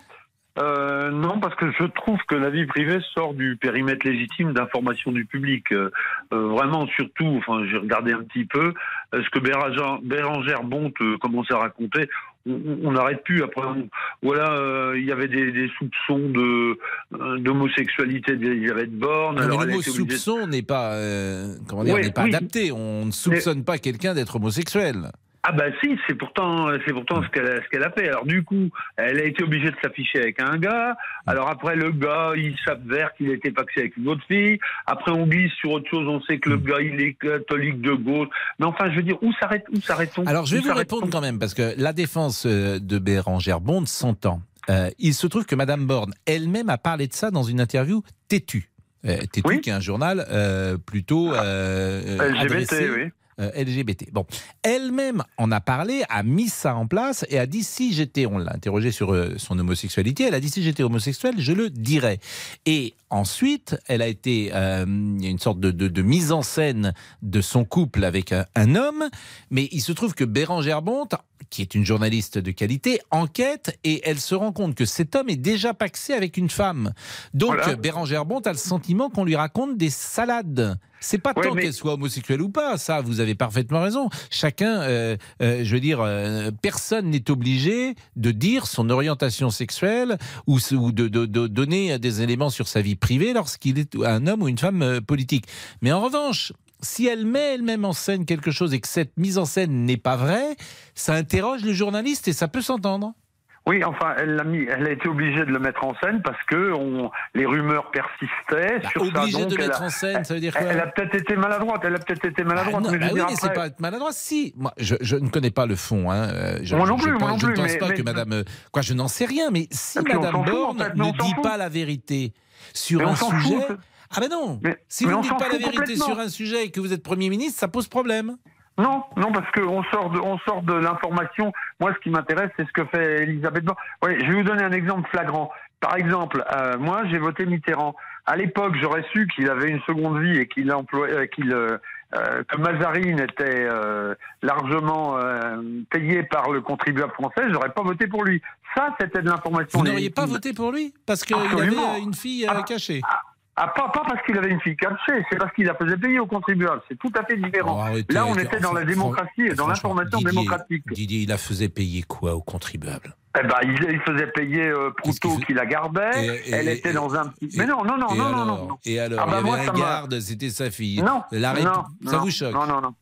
Euh, non, parce que je trouve que la vie privée sort du périmètre légitime d'information du public. Euh, euh, vraiment, surtout, enfin, j'ai regardé un petit peu euh, ce que Bérangère, Bérangère Bonte commençait à raconter. On- n'arrête plus. Après, on- voilà, euh, il y avait des, des soupçons de euh, d'homosexualité d'Elisabeth Borne. Non, mais Alors, le mot soupçon n'est pas, euh, comment dire, Oui, n'est pas oui. adapté. On ne soupçonne pas quelqu'un d'être homosexuel. Ah bah si, c'est pourtant c'est pourtant ce qu'elle a, ce qu'elle a fait. Alors du coup, elle a été obligée de s'afficher avec un gars. Alors après le gars, il s'avère qu'il a été paxé avec une autre fille. Après on glisse sur autre chose, on sait que le Hmm. gars il est catholique de gauche. Mais enfin, je veux dire, où s'arrête où s'arrête-t-on Alors, je vais vous répondre quand même, parce que la défense euh, de Bérangère Bonde s'entend. Euh, il se trouve que Madame Borne elle-même a parlé de ça dans une interview têtue. Euh, Tétu, qui est un journal euh, plutôt euh, LGBT, adressé, oui. Euh, LGBT. Bon, elle-même en a parlé, a mis ça en place et a dit si j'étais, on l'a interrogé sur euh, son homosexualité, elle a dit si j'étais homosexuel, je le dirais. Et ensuite, elle a été, euh, une sorte de, mise en scène de son couple avec un, un homme, mais il se trouve que Bérangère Bonte qui est une journaliste de qualité, enquête et elle se rend compte que cet homme est déjà paxé avec une femme. Donc Voilà. Bérangère Bont a le sentiment qu'on lui raconte des salades. C'est pas Ouais, tant mais- qu'elle soit homosexuelle ou pas, ça, vous avez parfaitement raison. Chacun, euh, euh, je veux dire, euh, personne n'est obligé de dire son orientation sexuelle ou, de, de- de donner des éléments sur sa vie privée lorsqu'il est un homme ou une femme politique. Mais en revanche, si elle met elle-même en scène quelque chose et que cette mise en scène n'est pas vraie, ça interroge le journaliste et ça peut s'entendre. Oui, enfin, elle l'a mis, elle a été obligée de le mettre en scène parce que on, les rumeurs persistaient sur ça. Bah, obligée donc de elle mettre a- en scène, ça veut dire quoi Elle a peut-être été maladroite. Elle a peut-être été maladroite. non, mais bah oui, mais c'est pas être maladroit. Si, moi, je, je ne connais pas le fond. Hein. euh, Je, Moi non je- plus, je moi pense, non je ne plus, pense mais- pas mais- que Madame. euh, Quoi, je n'en sais rien. Mais si on Madame Borne en fait, mais ne dit pas la vérité sur Mais on un sujet. fout. Ah ben non. Mais- si mais vous ne dites pas la vérité sur un sujet et que vous êtes Premier ministre, ça pose problème. Non, non, parce qu'on sort de, on sort de l'information. Moi, ce qui m'intéresse, c'est ce que fait Elisabeth Borne. Ouais, je vais vous donner un exemple flagrant. Par exemple, euh, moi, j'ai voté Mitterrand. À l'époque, j'aurais su qu'il avait une seconde vie et qu'il emploie, euh, qu'il, euh, euh, que Mazarine était euh, largement euh, payé par le contribuable français. J'aurais pas voté pour lui. Ça, c'était de l'information. Vous n'auriez pas voté pour lui? Parce qu'il avait une fille euh, cachée. Ah, pas, pas parce qu'il avait une fille cachée, c'est parce qu'il la faisait payer aux contribuables. C'est tout à fait différent. Oh, arrêtez, Là, on était dans la démocratie et dans l'information démocratique. Didier, il la faisait payer quoi aux contribuables Eh ben, il, il faisait payer euh, Proutot qui la gardait. Et- et- elle et- était dans un petit. Mais non, non, non, non, alors, non, non, non. Et alors, Ah il bah y moi, avait un garde, c'était sa fille. Non, La ré- non, ça non, vous choque? Non, non, non.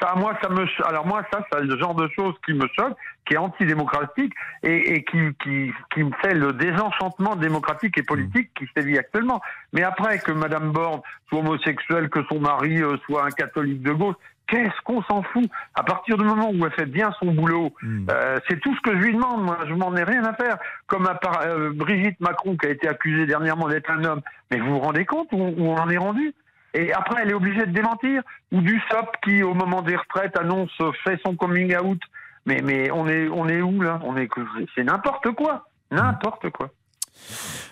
Ça, moi, ça me. Alors moi, ça, c'est le genre de choses qui me choque, qui est antidémocratique et, et qui, qui, qui me fait le désenchantement démocratique et politique qui sévit actuellement. Mais après que Madame Borne soit homosexuelle, que son mari euh, soit un catholique de gauche, qu'est-ce qu'on s'en fout? À partir du moment où elle fait bien son boulot, euh, c'est tout ce que je lui demande. Moi, je m'en ai rien à faire. Comme à part, euh, Brigitte Macron qui a été accusée dernièrement d'être un homme. Mais vous vous rendez compte où, où on en est rendu? Et après, elle est obligée de démentir. Ou du SOP qui, au moment des retraites, annonce, fait son coming out. Mais, mais on est, on est où là? On est, c'est n'importe quoi, n'importe quoi.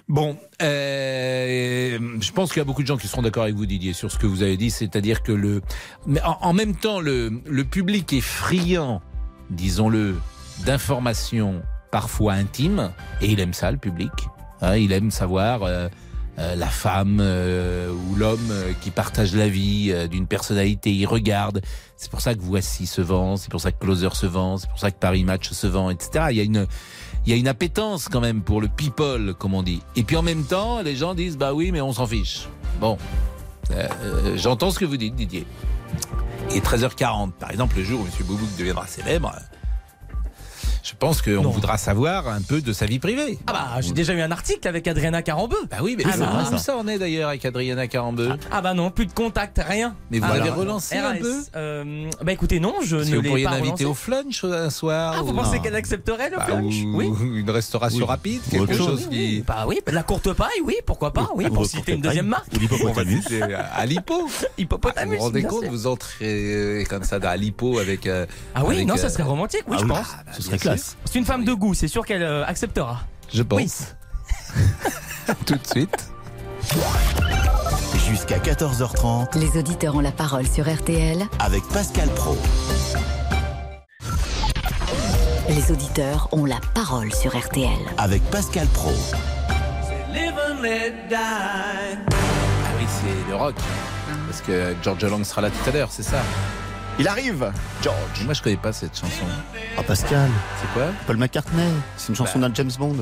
Bon, euh, je pense qu'il y a beaucoup de gens qui seront d'accord avec vous, Didier, sur ce que vous avez dit, c'est-à-dire que le, mais en, en même temps, le, le public est friand, disons-le, d'informations parfois intimes, et il aime ça, le public. Hein, il aime savoir euh, euh, la femme euh, ou l'homme euh, qui partage la vie euh, d'une personnalité. Il regarde. C'est pour ça que Voici se vend, c'est pour ça que Closer se vend, c'est pour ça que Paris Match se vend, etc. Il y a une il y a une appétence quand même pour le people, comme on dit. Et puis en même temps, les gens disent bah oui, mais on s'en fiche. Bon, Euh, j'entends ce que vous dites, Didier. Et 13h40, par exemple, le jour où M. Boubouk deviendra célèbre, je pense qu'on voudra savoir un peu de sa vie privée. Ah bah, j'ai déjà eu un article avec Adriana Carambeu. Bah oui, mais Ah, ça, bah, où ça en est d'ailleurs avec Adriana Carambeu Ah bah non, plus de contact, rien. Mais vous Ah, l'avez alors, relancé un RAS, peu euh, Bah écoutez, non, je ne que vous l'ai pourriez pas l'inviter au flunch un soir Ah, vous ou- pensez qu'elle accepterait le Bah, flunch ou Oui. une restauration Oui. rapide, quelque chose chose. qui... Bah oui, la courte paille, oui, pourquoi pas, oui, Ou pour citer une deuxième marque. Ou l'hippopotamus. C'est à l'hippo. Hippopotamus. Vous vous rendez compte, vous entrez euh, comme ça à l'hippo avec. euh, Ah oui, non, ça euh, serait romantique, oui, Ah je oui, pense. bah, ce serait bien C'est une femme de goût, c'est sûr qu'elle euh, acceptera. Je pense. Tout de suite. Jusqu'à 14h30 Les auditeurs ont la parole sur RTL. avec Pascal Pro. Les auditeurs ont la parole sur RTL. Avec Pascal Pro. Ah oui, c'est le rock. Parce que George Lang sera là tout à l'heure, c'est ça. Il arrive, George. Moi, je connais pas cette chanson. Ah Pascal, C'est quoi Paul McCartney, c'est une chanson Bah. d'un James Bond.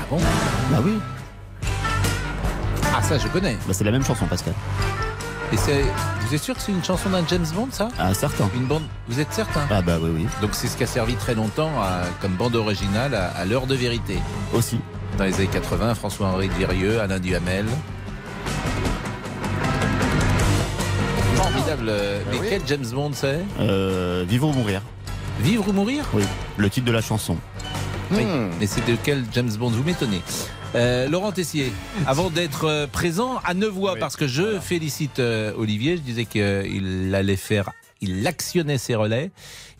Ah bon Bah oui, Ah, ça, je connais. bah c'est la même chanson Pascal. Et c'est. Vous êtes sûr que c'est une chanson d'un James Bond, ça? Ah certain. Une bande. Vous êtes certain? Ah bah oui oui, Donc, c'est ce qui a servi très longtemps à- comme bande originale à, à l'heure de vérité. aussi. Dans les années 80, François-Henri de Virieux, Alain Duhamel. Formidable. euh, Mais oui. quel James Bond c'est Euh, Vivre ou mourir. Vivre ou mourir Oui, le titre de la chanson. Oui. Hmm. Mais c'est de quel James Bond Vous m'étonnez. Euh, Laurent Tessier, avant d'être euh, présent à Nevoix, Oui, parce que je félicite euh, Olivier, je disais qu'il allait faire il actionnait ses relais.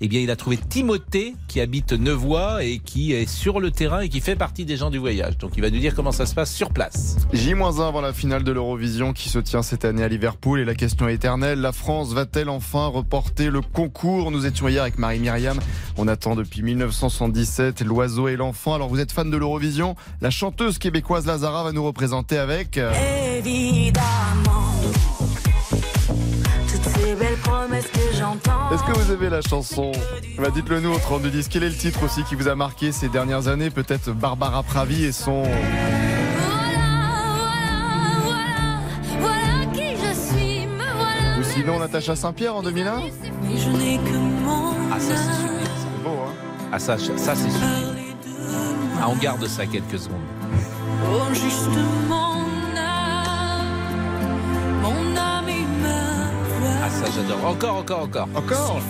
Eh bien, il a trouvé Timothée qui habite Nevoix et qui est sur le terrain et qui fait partie des gens du voyage. Donc, il va nous dire comment ça se passe sur place. J-1 avant la finale de l'Eurovision qui se tient cette année à Liverpool et la question éternelle, la France va-t-elle enfin reporter le concours? Nous étions hier avec Marie-Myriam. On attend depuis 1977 l'oiseau et l'enfant. Alors vous êtes fan de l'Eurovision? La chanteuse québécoise Lazara va nous représenter avec... euh, Évidemment, belles promesses que j'entends. Est-ce que vous aimez la chanson bah, Dites-le nous au 32 10. Quel est le titre aussi qui vous a marqué ces dernières années Peut-être Barbara Pravi et son... Voilà qui je suis, me voilà. Ou sinon Natacha Saint-Pierre en 2001 Mais je n'ai que mon Ah, ça, c'est sublime. ça. C'est beau, hein Ah, ça, ça c'est sublime. Ah, on garde ça quelques secondes. Oh, juste Ah, ça, j'adore. Encore, encore, encore. Encore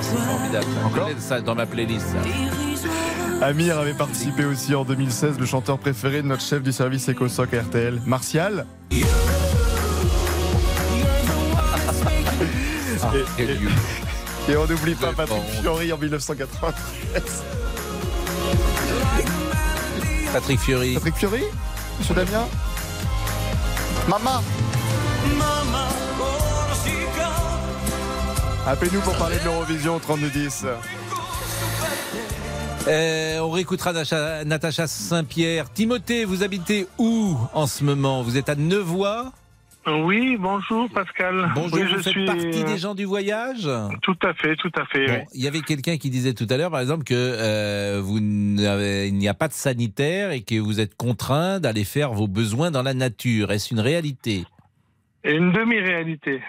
C'est formidable. ça. Encore ça dans ma playlist. ça. Amir avait participé aussi en 2016, le chanteur préféré de notre chef du service EcoSoc RTL, Martial. Et- quel et- on n'oublie pas Patrick. Fiori en 1993. Patrick Fiori. Patrick Fiori? Monsieur Damien? Maman Appelez-nous pour parler de l'Eurovision au 3210. Euh, on réécoutera Natacha, Natacha Saint-Pierre. Timothée, vous habitez où en ce moment? Vous êtes à Nevoix Oui, bonjour Pascal. Bonjour, Oui, vous je faites suis partie euh, des gens du voyage Tout à fait, tout à fait. Bon, oui. il y avait quelqu'un qui disait tout à l'heure, par exemple, que euh, vous il n'y a pas de sanitaire et que vous êtes contraint d'aller faire vos besoins dans la nature. Est-ce une réalité? Et une demi-réalité.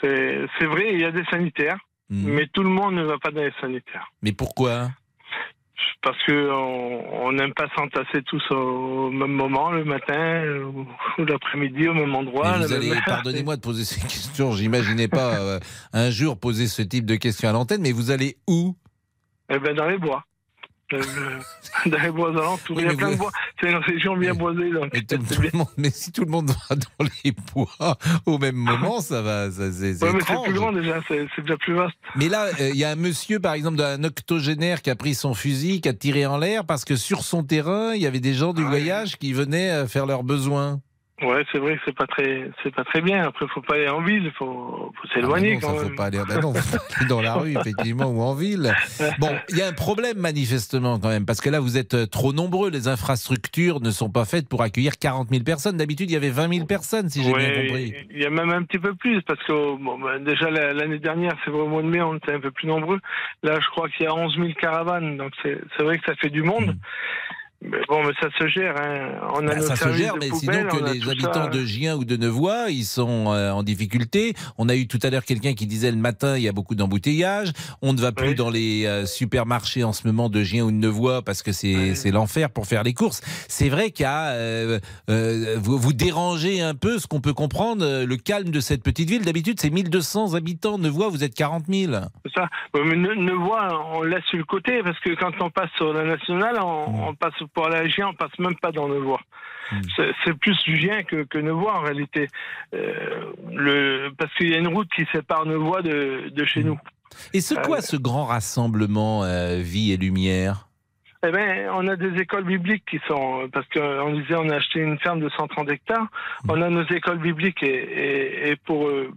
C'est vrai, il y a des sanitaires, Mhm. mais tout le monde ne va pas dans les sanitaires. Mais pourquoi? Parce que on n'aime pas s'entasser tous au même moment, le matin ou, ou l'après-midi au même endroit. Vous allez, même pardonnez-moi de poser ces questions, j'imaginais pas euh, un jour poser ce type de questions à l'antenne, mais vous allez où? Eh ben dans les bois. Dans les bois. Oui, il y a plein vous- de bois. C'est une région bien boisée. Donc mais, tout- tout le monde- mais si tout le monde va dans les bois au même moment, ça va, ça, c'est Ouais, mais c'est étrange. plus grand déjà, c'est déjà plus vaste. Mais là, euh, il y a un monsieur, par exemple, un octogénaire qui a pris son fusil, qui a tiré en l'air parce que sur son terrain, il y avait des gens du voyage qui venaient euh, faire leurs besoins. Ouais, c'est vrai que c'est pas très, c'est pas très bien. Après, faut pas aller en ville, il faut, faut s'éloigner Ah, non, quand ça, même. faut pas aller, non, faut pas aller dans la rue, effectivement, ou en ville. Bon, il y a un problème manifestement quand même, parce que là, vous êtes euh, trop nombreux. Les infrastructures ne sont pas faites pour accueillir 40 000 personnes. D'habitude, il y avait 20 000 personnes, si j'ai bien compris. Il y a même un petit peu plus parce que bon, bah, déjà la- l'année dernière, c'est vrai au mois de mai, on était un peu plus nombreux. Là, je crois qu'il y a 11 000 caravanes, donc c'est c'est vrai que ça fait du monde. Mais bon, mais ça se gère. Hein. On a. Bah, ça se gère, mais sinon que les habitants ça. de Gien ou de Nevoix, ils sont euh, en difficulté. On a eu tout à l'heure quelqu'un qui disait le matin, il y a beaucoup d'embouteillages. On ne va plus dans les euh, supermarchés en ce moment de Gien ou de Nevoix parce que c'est l'enfer pour faire les courses. C'est vrai qu'il y a, euh, euh, vous, vous dérangez un peu ce qu'on peut comprendre, le calme de cette petite ville. D'habitude, c'est 1200 habitants. Nevoix, vous êtes 40 000. C'est ça. Mais on laisse sur le côté parce que quand on passe sur la nationale, on, Hmm. on passe pour aller à Gien, on passe même pas dans Nevoix. C'est- C'est plus Gien que, que Nevoix en réalité. Euh, le, parce qu'il y a une route qui sépare Nevoix de, de Hmm. chez nous. Et c'est quoi ce grand rassemblement euh, Vie et Lumière? Eh ben, on a des écoles bibliques qui sont parce qu'on disait on a acheté une ferme de 130 hectares. On a nos écoles bibliques et, et, et pour euh,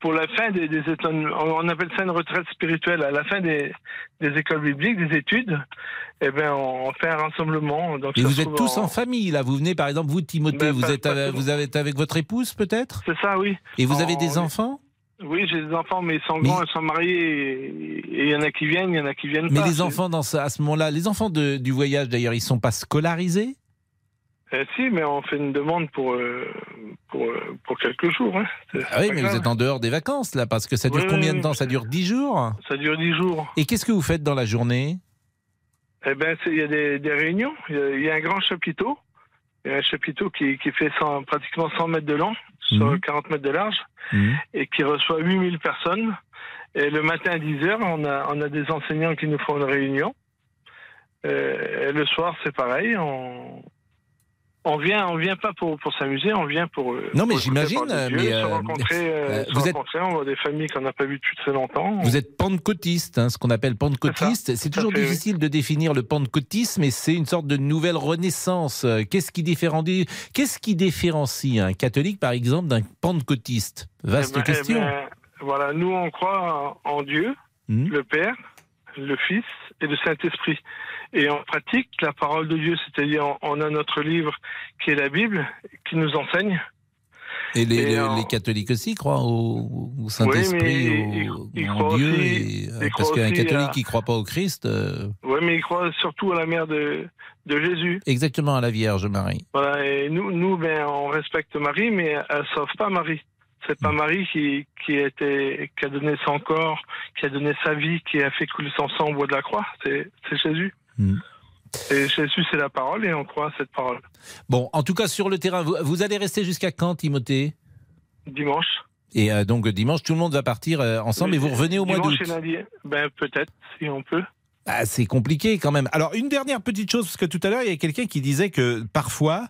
pour la fin des, des on appelle ça une retraite spirituelle. À la fin des, des écoles bibliques, des études, eh ben on fait un rassemblement. Donc Et vous êtes tous en famille là. Vous venez par exemple, vous Timothée, Ben, vous pas- êtes pas avec, vous êtes avec votre épouse peut-être? C'est ça, oui. Et vous avez des enfants? Oui, j'ai des enfants, mais ils sont grands, ils sont mariés. Et il y en a qui viennent, il y en a qui viennent Mais pas. les enfants dans ce- à ce moment-là, les enfants de- du voyage d'ailleurs, ils sont pas scolarisés? Euh, si, mais on fait une demande pour euh, pour, euh, pour quelques jours. Hein. Ah oui, mais vous êtes en dehors des vacances là, parce que ça dure Oui, combien de temps? Ça dure 10 jours? Ça dure 10 jours. Et qu'est-ce que vous faites dans la journée? Eh c'est- il y a des, des réunions. Il y a, il y a un grand chapiteau. Il y a un chapiteau qui, qui fait 100 pratiquement 100 mètres de long, sur 40 mètres de large, et qui reçoit 8000 personnes. Et le matin à 10 heures, on a, on a des enseignants qui nous font une réunion. Euh, et le soir, c'est pareil. On, On vient, on vient pas pour, pour s'amuser, on vient pour. euh, Non, mais j'imagine, mais, euh, se rencontrer, euh, euh, se vous êtes- on voit des familles qu'on n'a pas vues depuis très longtemps. Vous êtes pentecôtiste, hein, ce qu'on appelle pentecôtiste. C'est toujours fait, oui. difficile de définir le pentecôtisme, mais c'est une sorte de nouvelle renaissance. Qu'est-ce qui différencie, qu'est-ce qui différencie un catholique, par exemple, d'un pentecôtiste? Vaste Eh ben, eh question. ben, voilà, nous on croit en en Dieu, Hmm. le Père, le Fils et le Saint-Esprit. Et on pratique la parole de Dieu, c'est-à-dire on- a notre livre qui est la Bible, qui nous enseigne. Et les, et les- en- les catholiques aussi croient au, au Saint-Esprit, Oui, au- ils- ils en croient Dieu. aussi- et, euh, parce qu'un catholique à- qui ne croit pas au Christ, euh, Oui, mais ils croient surtout à la mère de, de Jésus. exactement à la Vierge Marie. Voilà, et nous, nous ben, on respecte Marie, mais elle sauve pas Marie. C'est pas Marie qui, qui, a été, qui a donné son corps, qui a donné sa vie, qui a fait couler son sang au bois de la croix. C'est Jésus. Hmm. Et Jésus, c'est la parole et on croit à cette parole. Bon, en tout cas, sur le terrain, vous, vous allez rester jusqu'à quand, Timothée? Dimanche. Et euh, donc dimanche, tout le monde va partir euh, ensemble et vous revenez au mois d'août. Ben, peut-être, si on peut. Ah, c'est compliqué quand même. Alors, une dernière petite chose, parce que tout à l'heure, il y a quelqu'un qui disait que parfois,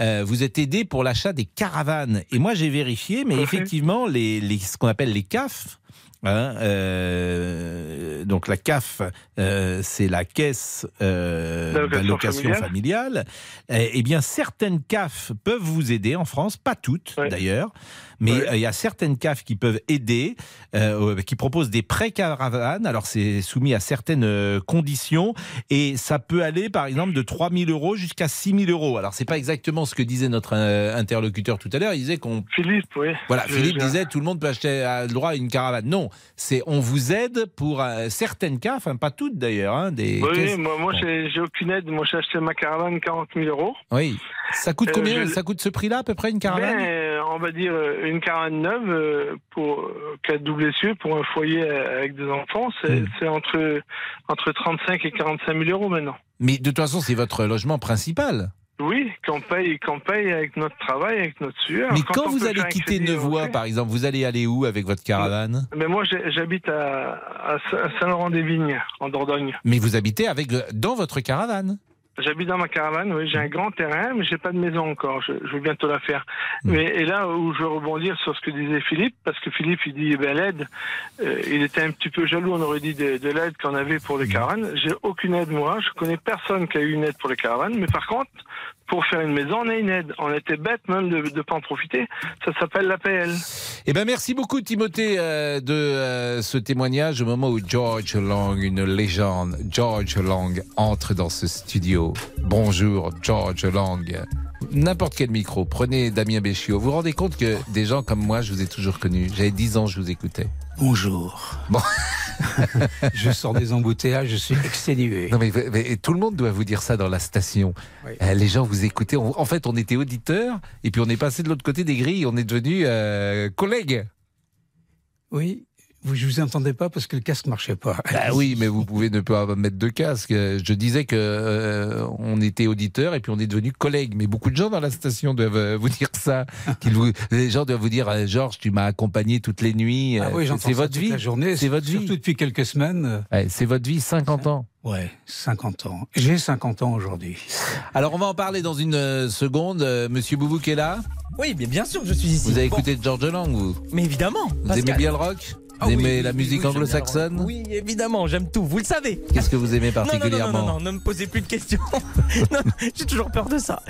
euh, vous êtes aidé pour l'achat des caravanes. Et moi, j'ai vérifié, mais effectivement, les, les- ce qu'on appelle les CAF, hein, euh, donc la CAF, euh, c'est la caisse euh, D'allocation familiale. Eh eh bien, certaines CAF peuvent vous aider en France, pas toutes d'ailleurs, mais euh, il y a certaines CAF qui peuvent aider, euh, qui proposent des prêts caravanes. Alors, c'est soumis à certaines euh, conditions et ça peut aller, par exemple, de 3 000 euros jusqu'à 6 000 euros. Alors, c'est pas exactement ce que disait notre euh, interlocuteur tout à l'heure. Il disait qu'on. Philippe, oui. Voilà, Philippe je- disait tout le monde peut acheter a le droit à une caravane. Non, c'est on vous aide pour euh, certaines CAF, enfin pas toutes d'ailleurs. hein, des Oui, caisses- moi, moi j'ai aucune aide. Moi, j'ai acheté ma caravane 40 000 euros. Oui. Ça coûte Euh, combien? je- Ça coûte ce prix-là à peu près une caravane? Ben, euh, on va dire euh, une caravane neuve euh, pour euh, quatre double essieux pour un foyer avec des enfants, c'est c'est entre entre 35 et 45 000 euros maintenant. Mais de toute façon, c'est votre logement principal. Oui, qu'on paye, qu'on paye avec notre travail, avec notre sueur. Mais Quand vous allez quitter Nevoix, par exemple, vous allez aller où avec votre caravane? Mais moi, j'habite à, à Saint-Laurent-des-Vignes, en Dordogne. Mais vous habitez avec dans votre caravane. J'habite dans ma caravane, oui, j'ai un grand terrain, mais j'ai pas de maison encore. Je, je vais bientôt la faire. Hmm. Mais et là où je veux rebondir sur ce que disait Philippe, parce que Philippe il dit eh ben l'aide, euh, il était un petit peu jaloux, on aurait dit de, de l'aide qu'on avait pour les Hmm. caravanes. J'ai aucune aide moi, je connais personne qui a eu une aide pour les caravanes, mais par contre pour faire une maison, on a une aide. On était bête même de ne pas en profiter. Ça s'appelle l'APL. Eh ben merci beaucoup Timothée euh, de euh, ce témoignage au moment où George Long, une légende, George Long entre dans ce studio. Bonjour George Long. N'importe quel micro, prenez Damien Béchiot. Vous vous rendez compte que des gens comme moi, je vous ai toujours connu. J'avais 10 ans, je vous écoutais. Bonjour. Bon. je sors des embouteillages, je suis exténué. Non mais, mais tout le monde doit vous dire ça dans la station. Oui. Euh, les gens vous écoutaient. On- en fait, on était auditeurs et puis on est passé de l'autre côté des grilles. On est devenu euh, collègues. Oui, vous, je vous entendais pas parce que le casque marchait pas. Bah oui, mais vous pouvez ne pas mettre de casque. Je disais que euh, on était auditeurs et puis on est devenu collègues. Mais beaucoup de gens dans la station doivent euh, vous dire ça. qu'ils vous, les gens doivent vous dire, euh, Georges, tu m'as accompagné toutes les nuits. Ah oui, c'est- votre vie. la journée. C'est votre vie. Surtout depuis quelques semaines. Ouais, c'est votre vie, 50 ans. Ouais, 50 ans. J'ai 50 ans aujourd'hui. Alors on va en parler dans une seconde. Monsieur Boubou qui est là. Oui, bien, bien sûr que je suis ici. Vous avez Bon. écouté George Lang, vous Mais évidemment. Vous Pascal. aimez bien le rock? Ah Vous oui, aimez oui, la musique oui, anglo-saxonne Oui, évidemment, j'aime tout. Vous le savez. Qu'est-ce que vous aimez Non, non, non, particulièrement non, non, non, ne me posez plus de questions. J'ai toujours peur de ça.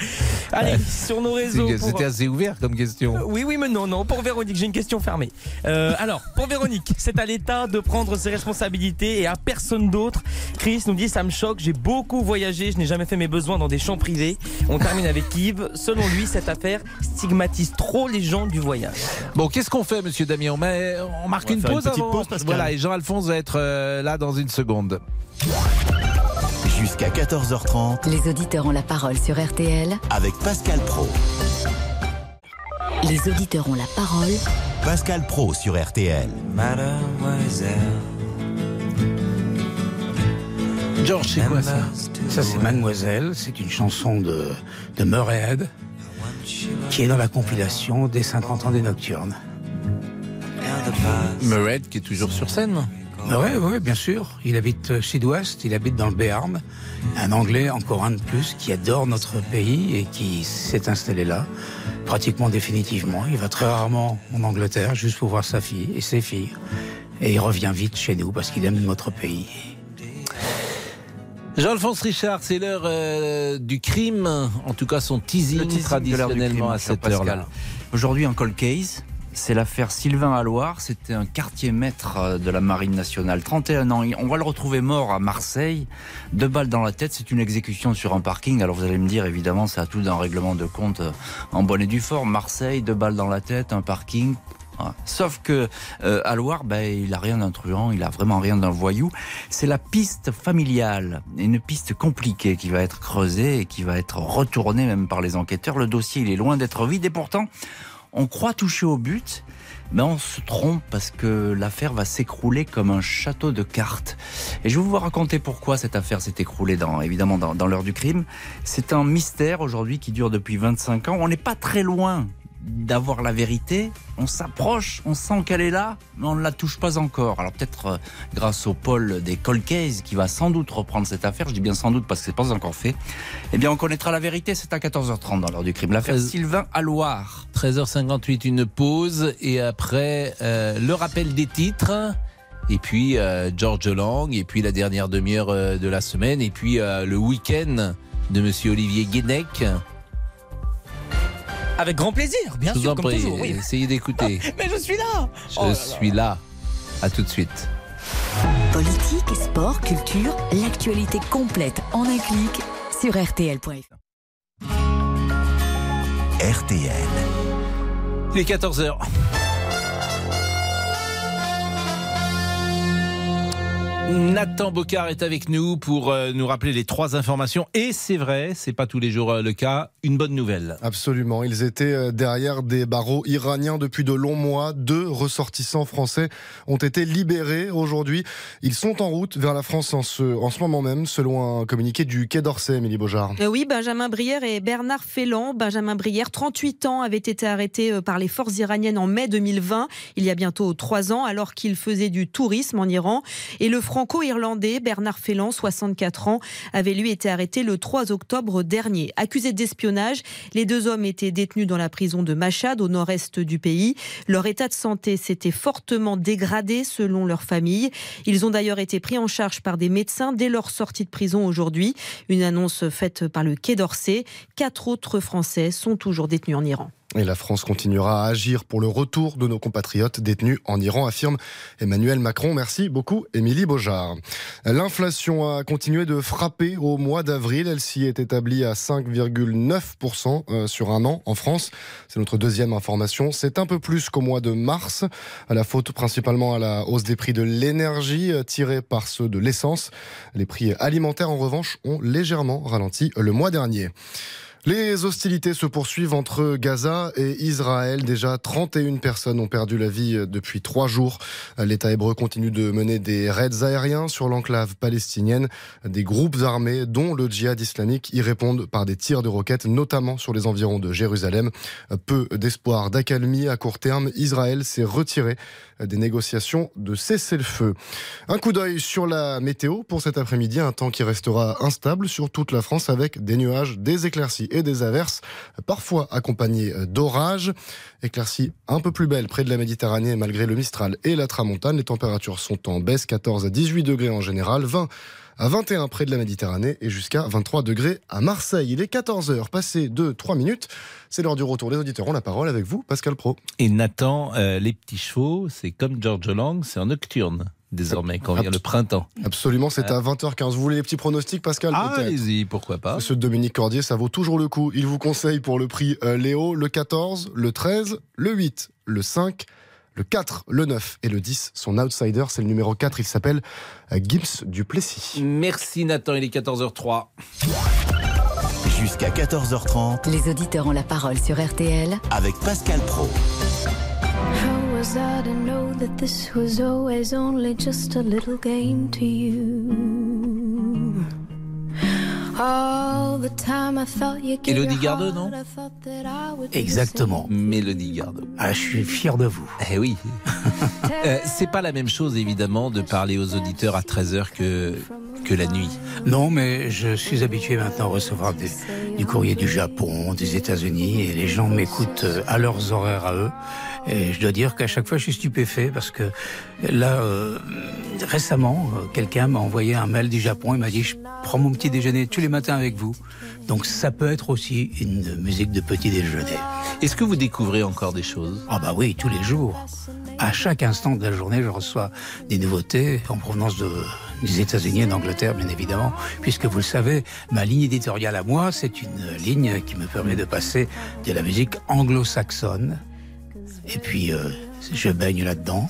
Allez, sur nos réseaux. Pour- C'était assez ouvert comme question. Oui, oui, mais non, non. Pour Véronique, j'ai une question fermée. Euh, alors, pour Véronique, c'est à l'État de prendre ses responsabilités et à personne d'autre. Chris nous dit ça me choque. J'ai beaucoup voyagé. Je n'ai jamais fait mes besoins dans des champs privés. On termine avec Yves. Selon lui, cette affaire stigmatise trop les gens du voyage. Bon, qu'est-ce qu'on fait, monsieur Damien? On, met- on marque On une une pause petite avant pause, Pascal. Voilà, et Jean-Alphonse va être euh, là dans une seconde. Jusqu'à 14h30 Les auditeurs ont la parole sur RTL. avec Pascal Pro. Les auditeurs ont la parole Pascal Pro sur RTL. Georges, c'est quoi ça Ça, c'est Mademoiselle. C'est une chanson de, de Murray qui est dans la compilation des 50 ans des Nocturnes. Murray qui est toujours sur scène. Oui, oui, bien sûr. Il habite euh, sud-ouest, il habite dans le Béarn. Un Anglais, encore un de plus, qui adore notre pays et qui s'est installé là, pratiquement définitivement. Il va très rarement en Angleterre, juste pour voir sa fille et ses filles. Et il revient vite chez nous parce qu'il aime notre pays. Jean-Alphonse Richard, c'est l'heure euh, du crime, en tout cas son teasing, teasing de l'heure du traditionnellement crime, à cette heure-là. Aujourd'hui, un cold case. C'est l'affaire Sylvain Alloire. C'était un quartier maître euh, de la Marine nationale. 31 ans. On va le retrouver mort à Marseille. Deux balles dans la tête. C'est une exécution sur un parking. Alors vous allez me dire, évidemment, c'est à tout d'un règlement de compte euh, en bonne et due forme. Marseille, deux balles dans la tête, un parking. Voilà. Sauf que euh, Alloire, ben, il a rien d'un truand, il a vraiment rien d'un voyou. C'est la piste familiale, une piste compliquée qui va être creusée et qui va être retournée même par les enquêteurs. Le dossier, il est loin d'être vide et pourtant, on croit toucher au but, mais on se trompe parce que l'affaire va s'écrouler comme un château de cartes. Et je vais vous raconter pourquoi cette affaire s'est écroulée, dans, évidemment, dans, dans l'heure du crime. C'est un mystère aujourd'hui qui dure depuis 25 ans. On n'est pas très loin d'avoir la vérité. On s'approche, on sent qu'elle est là, mais on ne la touche pas encore. Alors peut-être euh, grâce au pôle des cold cases qui va sans doute reprendre cette affaire, je dis bien sans doute parce que c'est pas encore fait, eh bien on connaîtra la vérité, c'est à 14h30 dans l'heure du crime. L'affaire Euh, Sylvain Alloire. 13h58, une pause et après euh, le rappel des titres. Et puis euh, George Lang, et puis la dernière demi-heure euh, de la semaine, et puis euh, le week-end de Monsieur Olivier Guénec. Avec grand plaisir, bien Je vous sûr, en comme prie, toujours. Oui. essayez d'écouter. Mais je suis là. Je Oh là là. suis là. À tout de suite. Politique, sport, culture, l'actualité complète en un clic sur rtl.fr. RTL. Il est 14h. Nathan Bocard est avec nous pour euh, nous rappeler les trois informations. Et c'est vrai, c'est pas tous les jours euh, le cas. Une bonne nouvelle. Absolument. Ils étaient euh, derrière des barreaux iraniens depuis de longs mois. Deux ressortissants français ont été libérés aujourd'hui. Ils sont en route vers la France en ce, en ce moment même, selon un communiqué du Quai d'Orsay, Émilie Beaujard. Oui, Benjamin Brière et Bernard Félan. Benjamin Brière, 38 ans, avait été arrêté par les forces iraniennes en mai 2020, il y a bientôt trois ans, alors qu'il faisait du tourisme en Iran. Et le franco-irlandais Bernard Félan, 64 ans, avait lui été arrêté le 3 octobre dernier. Accusé d'espionnage, les deux hommes étaient détenus dans la prison de Machad, au nord-est du pays. Leur état de santé s'était fortement dégradé selon leur famille. Ils ont d'ailleurs été pris en charge par des médecins dès leur sortie de prison aujourd'hui. Une annonce faite par le Quai d'Orsay. Quatre autres Français sont toujours détenus en Iran. Et la France continuera à agir pour le retour de nos compatriotes détenus en Iran, affirme Emmanuel Macron. Merci beaucoup, Émilie Beaujard. L'inflation a continué de frapper au mois d'avril. Elle s'y est établie à 5,9% euh, sur un an en France. C'est notre deuxième information. C'est un peu plus qu'au mois de mars. À la faute principalement à la hausse des prix de l'énergie euh, tirée par ceux de l'essence. Les prix alimentaires, en revanche, ont légèrement ralenti le mois dernier. Les hostilités se poursuivent entre Gaza et Israël. Déjà 31 personnes ont perdu la vie depuis trois jours. L'État hébreu continue de mener des raids aériens sur l'enclave palestinienne. Des groupes armés, dont le djihad islamique, y répondent par des tirs de roquettes, notamment sur les environs de Jérusalem. Peu d'espoir d'accalmie à court terme. Israël s'est retiré des négociations de cessez-le-feu. Un coup d'œil sur la météo pour cet après-midi. Un temps qui restera instable sur toute la France avec des nuages, des éclaircies et des averses, parfois accompagnés d'orages. Éclaircies un peu plus belles près de la Méditerranée malgré le Mistral et la Tramontane. Les températures sont en baisse, 14 à 18 degrés en général, 20 à 21 près de la Méditerranée et jusqu'à 23 degrés à Marseille. Il est 14h, passé de 3 minutes. C'est l'heure du retour. Les auditeurs ont la parole avec vous, Pascal Pro. Et Nathan, euh, les petits chevaux, c'est comme George Lang, c'est en nocturne désormais quand vient le printemps. Absolument, c'est à 20h15. Vous voulez les petits pronostics, Pascal Ah, allez-y, pourquoi pas. Monsieur Dominique Cordier, ça vaut toujours le coup. Il vous conseille pour le prix euh, Léo le 14, le 13, le 8, le 5, le 4, le 9 et le 10. Son outsider, c'est le numéro 4. Il s'appelle euh, Gibbs Duplessis. Merci Nathan, il est 14h03. Jusqu'à 14h30 Les auditeurs ont la parole sur RTL avec Pascal Pro. I to know that this was always only just a little game to you? All the time I thought you gave Elodie your Gardot, heart, non Exactement. Mélodie Gardot. Ah, je suis fier de vous. Eh oui. Euh, c'est pas la même chose évidemment de parler aux auditeurs à 13h que, que la nuit. Non, mais je suis habitué maintenant à recevoir des- du courrier du Japon, des États-Unis, et les gens m'écoutent euh, à leurs horaires à eux. Et je dois dire qu'à chaque fois, je suis stupéfait parce que là, euh, récemment, euh, quelqu'un m'a envoyé un mail du Japon. Il m'a dit, je prends mon petit déjeuner tous les matins avec vous. Donc ça peut être aussi une musique de petit déjeuner. Est-ce que vous découvrez encore des choses? Ah bah oui, tous les jours. À chaque instant de la journée, je reçois des nouveautés en provenance de, des États-Unis et d'Angleterre, bien évidemment, puisque vous le savez, ma ligne éditoriale à moi, c'est une ligne qui me permet de passer de la musique anglo-saxonne, et puis euh, je baigne là-dedans,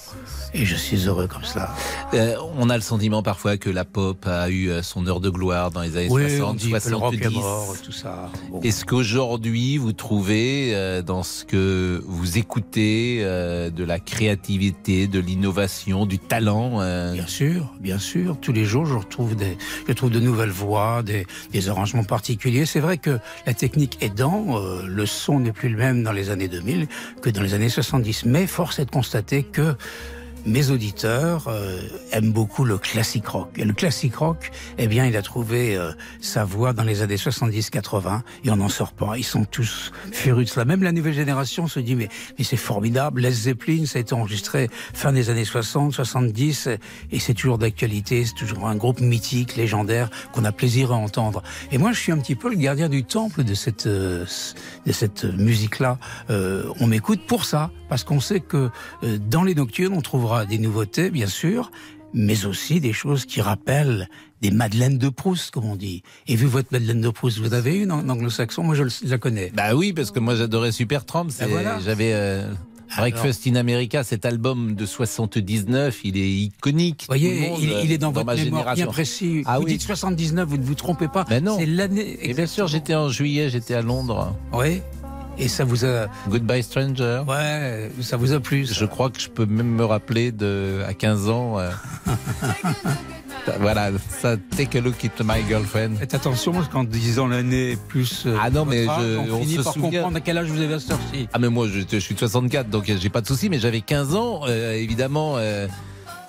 et je suis heureux comme cela. Euh, on a le sentiment parfois que la pop a eu euh, son heure de gloire dans les années Oui, 60, on dit que le rock 70. est mort, tout ça. Bon. Est-ce qu'aujourd'hui vous trouvez euh, dans ce que vous écoutez euh, de la créativité, de l'innovation, du talent euh, Bien sûr, bien sûr. Tous les jours, je retrouve des, je trouve de nouvelles voix, des, des arrangements particuliers. C'est vrai que la technique aidant, euh, le son n'est plus le même dans les années 2000 que dans les années 70. Mais force est de constater que mes auditeurs euh, aiment beaucoup le classique rock. Et le classique rock, eh bien, il a trouvé euh, sa voix dans les années 70-80 et on n'en sort pas. Ils sont tous férus de cela. Même la nouvelle génération se dit mais, mais c'est formidable. Les Zeppelin, ça a été enregistré fin des années 60, 70 et c'est toujours d'actualité. C'est toujours un groupe mythique, légendaire qu'on a plaisir à entendre. Et moi, je suis un petit peu le gardien du temple de cette euh, de cette musique-là. Euh, on m'écoute pour ça parce qu'on sait que euh, dans les nocturnes, on trouvera des nouveautés, bien sûr, mais aussi des choses qui rappellent des Madeleines de Proust, comme on dit. Et vu votre Madeleine de Proust, vous avez une en anglo-saxon Moi, je, la connais. Bah oui, parce que moi j'adorais c'est- Ben voilà. J'avais euh, Breakfast in America, cet album de 79, il est iconique. Vous voyez, monde, il, il est dans, euh, votre bien génération. précis. Ah vous oui. dites 79, vous ne vous trompez pas. Mais non. C'est l'année. Et bien sûr, j'étais en juillet, j'étais à Londres. Oui. Et ça vous a. Goodbye Stranger. Ouais, ça vous a plu. ça. Je crois que je peux même me rappeler de à 15 ans. euh, voilà, ça take a look at my girlfriend. Faites attention parce qu'en disant l'année plus. euh, Ah non, mais je- on, on finit se par souvient. comprendre à quel âge vous avez à cette heure-ci. Ah mais moi je, je suis de 64 donc euh, j'ai pas de souci mais j'avais 15 ans euh, évidemment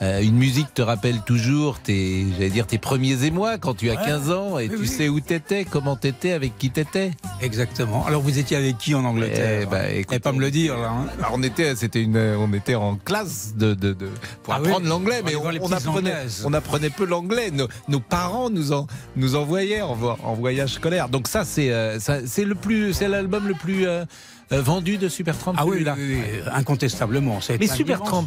euh, une musique te rappelle toujours tes j'allais dire tes premiers émois quand tu as Ouais. 15 ans et tu oui. sais où t'étais comment t'étais avec qui t'étais Exactement. Alors vous étiez avec qui en Angleterre Eh ben, écoute, Et pas me le dire là. hein. Alors, on était c'était une on était en classe de, de, de pour Ah oui. apprendre l'anglais mais on, apprenait on apprenait peu l'anglais nos, nos parents nous en nous envoyaient en, en voyage scolaire donc ça c'est euh, ça- c'est le plus c'est l'album le plus euh, vendu de Supertramp Ah oui, oui, oui, incontestablement. Mais Supertramp.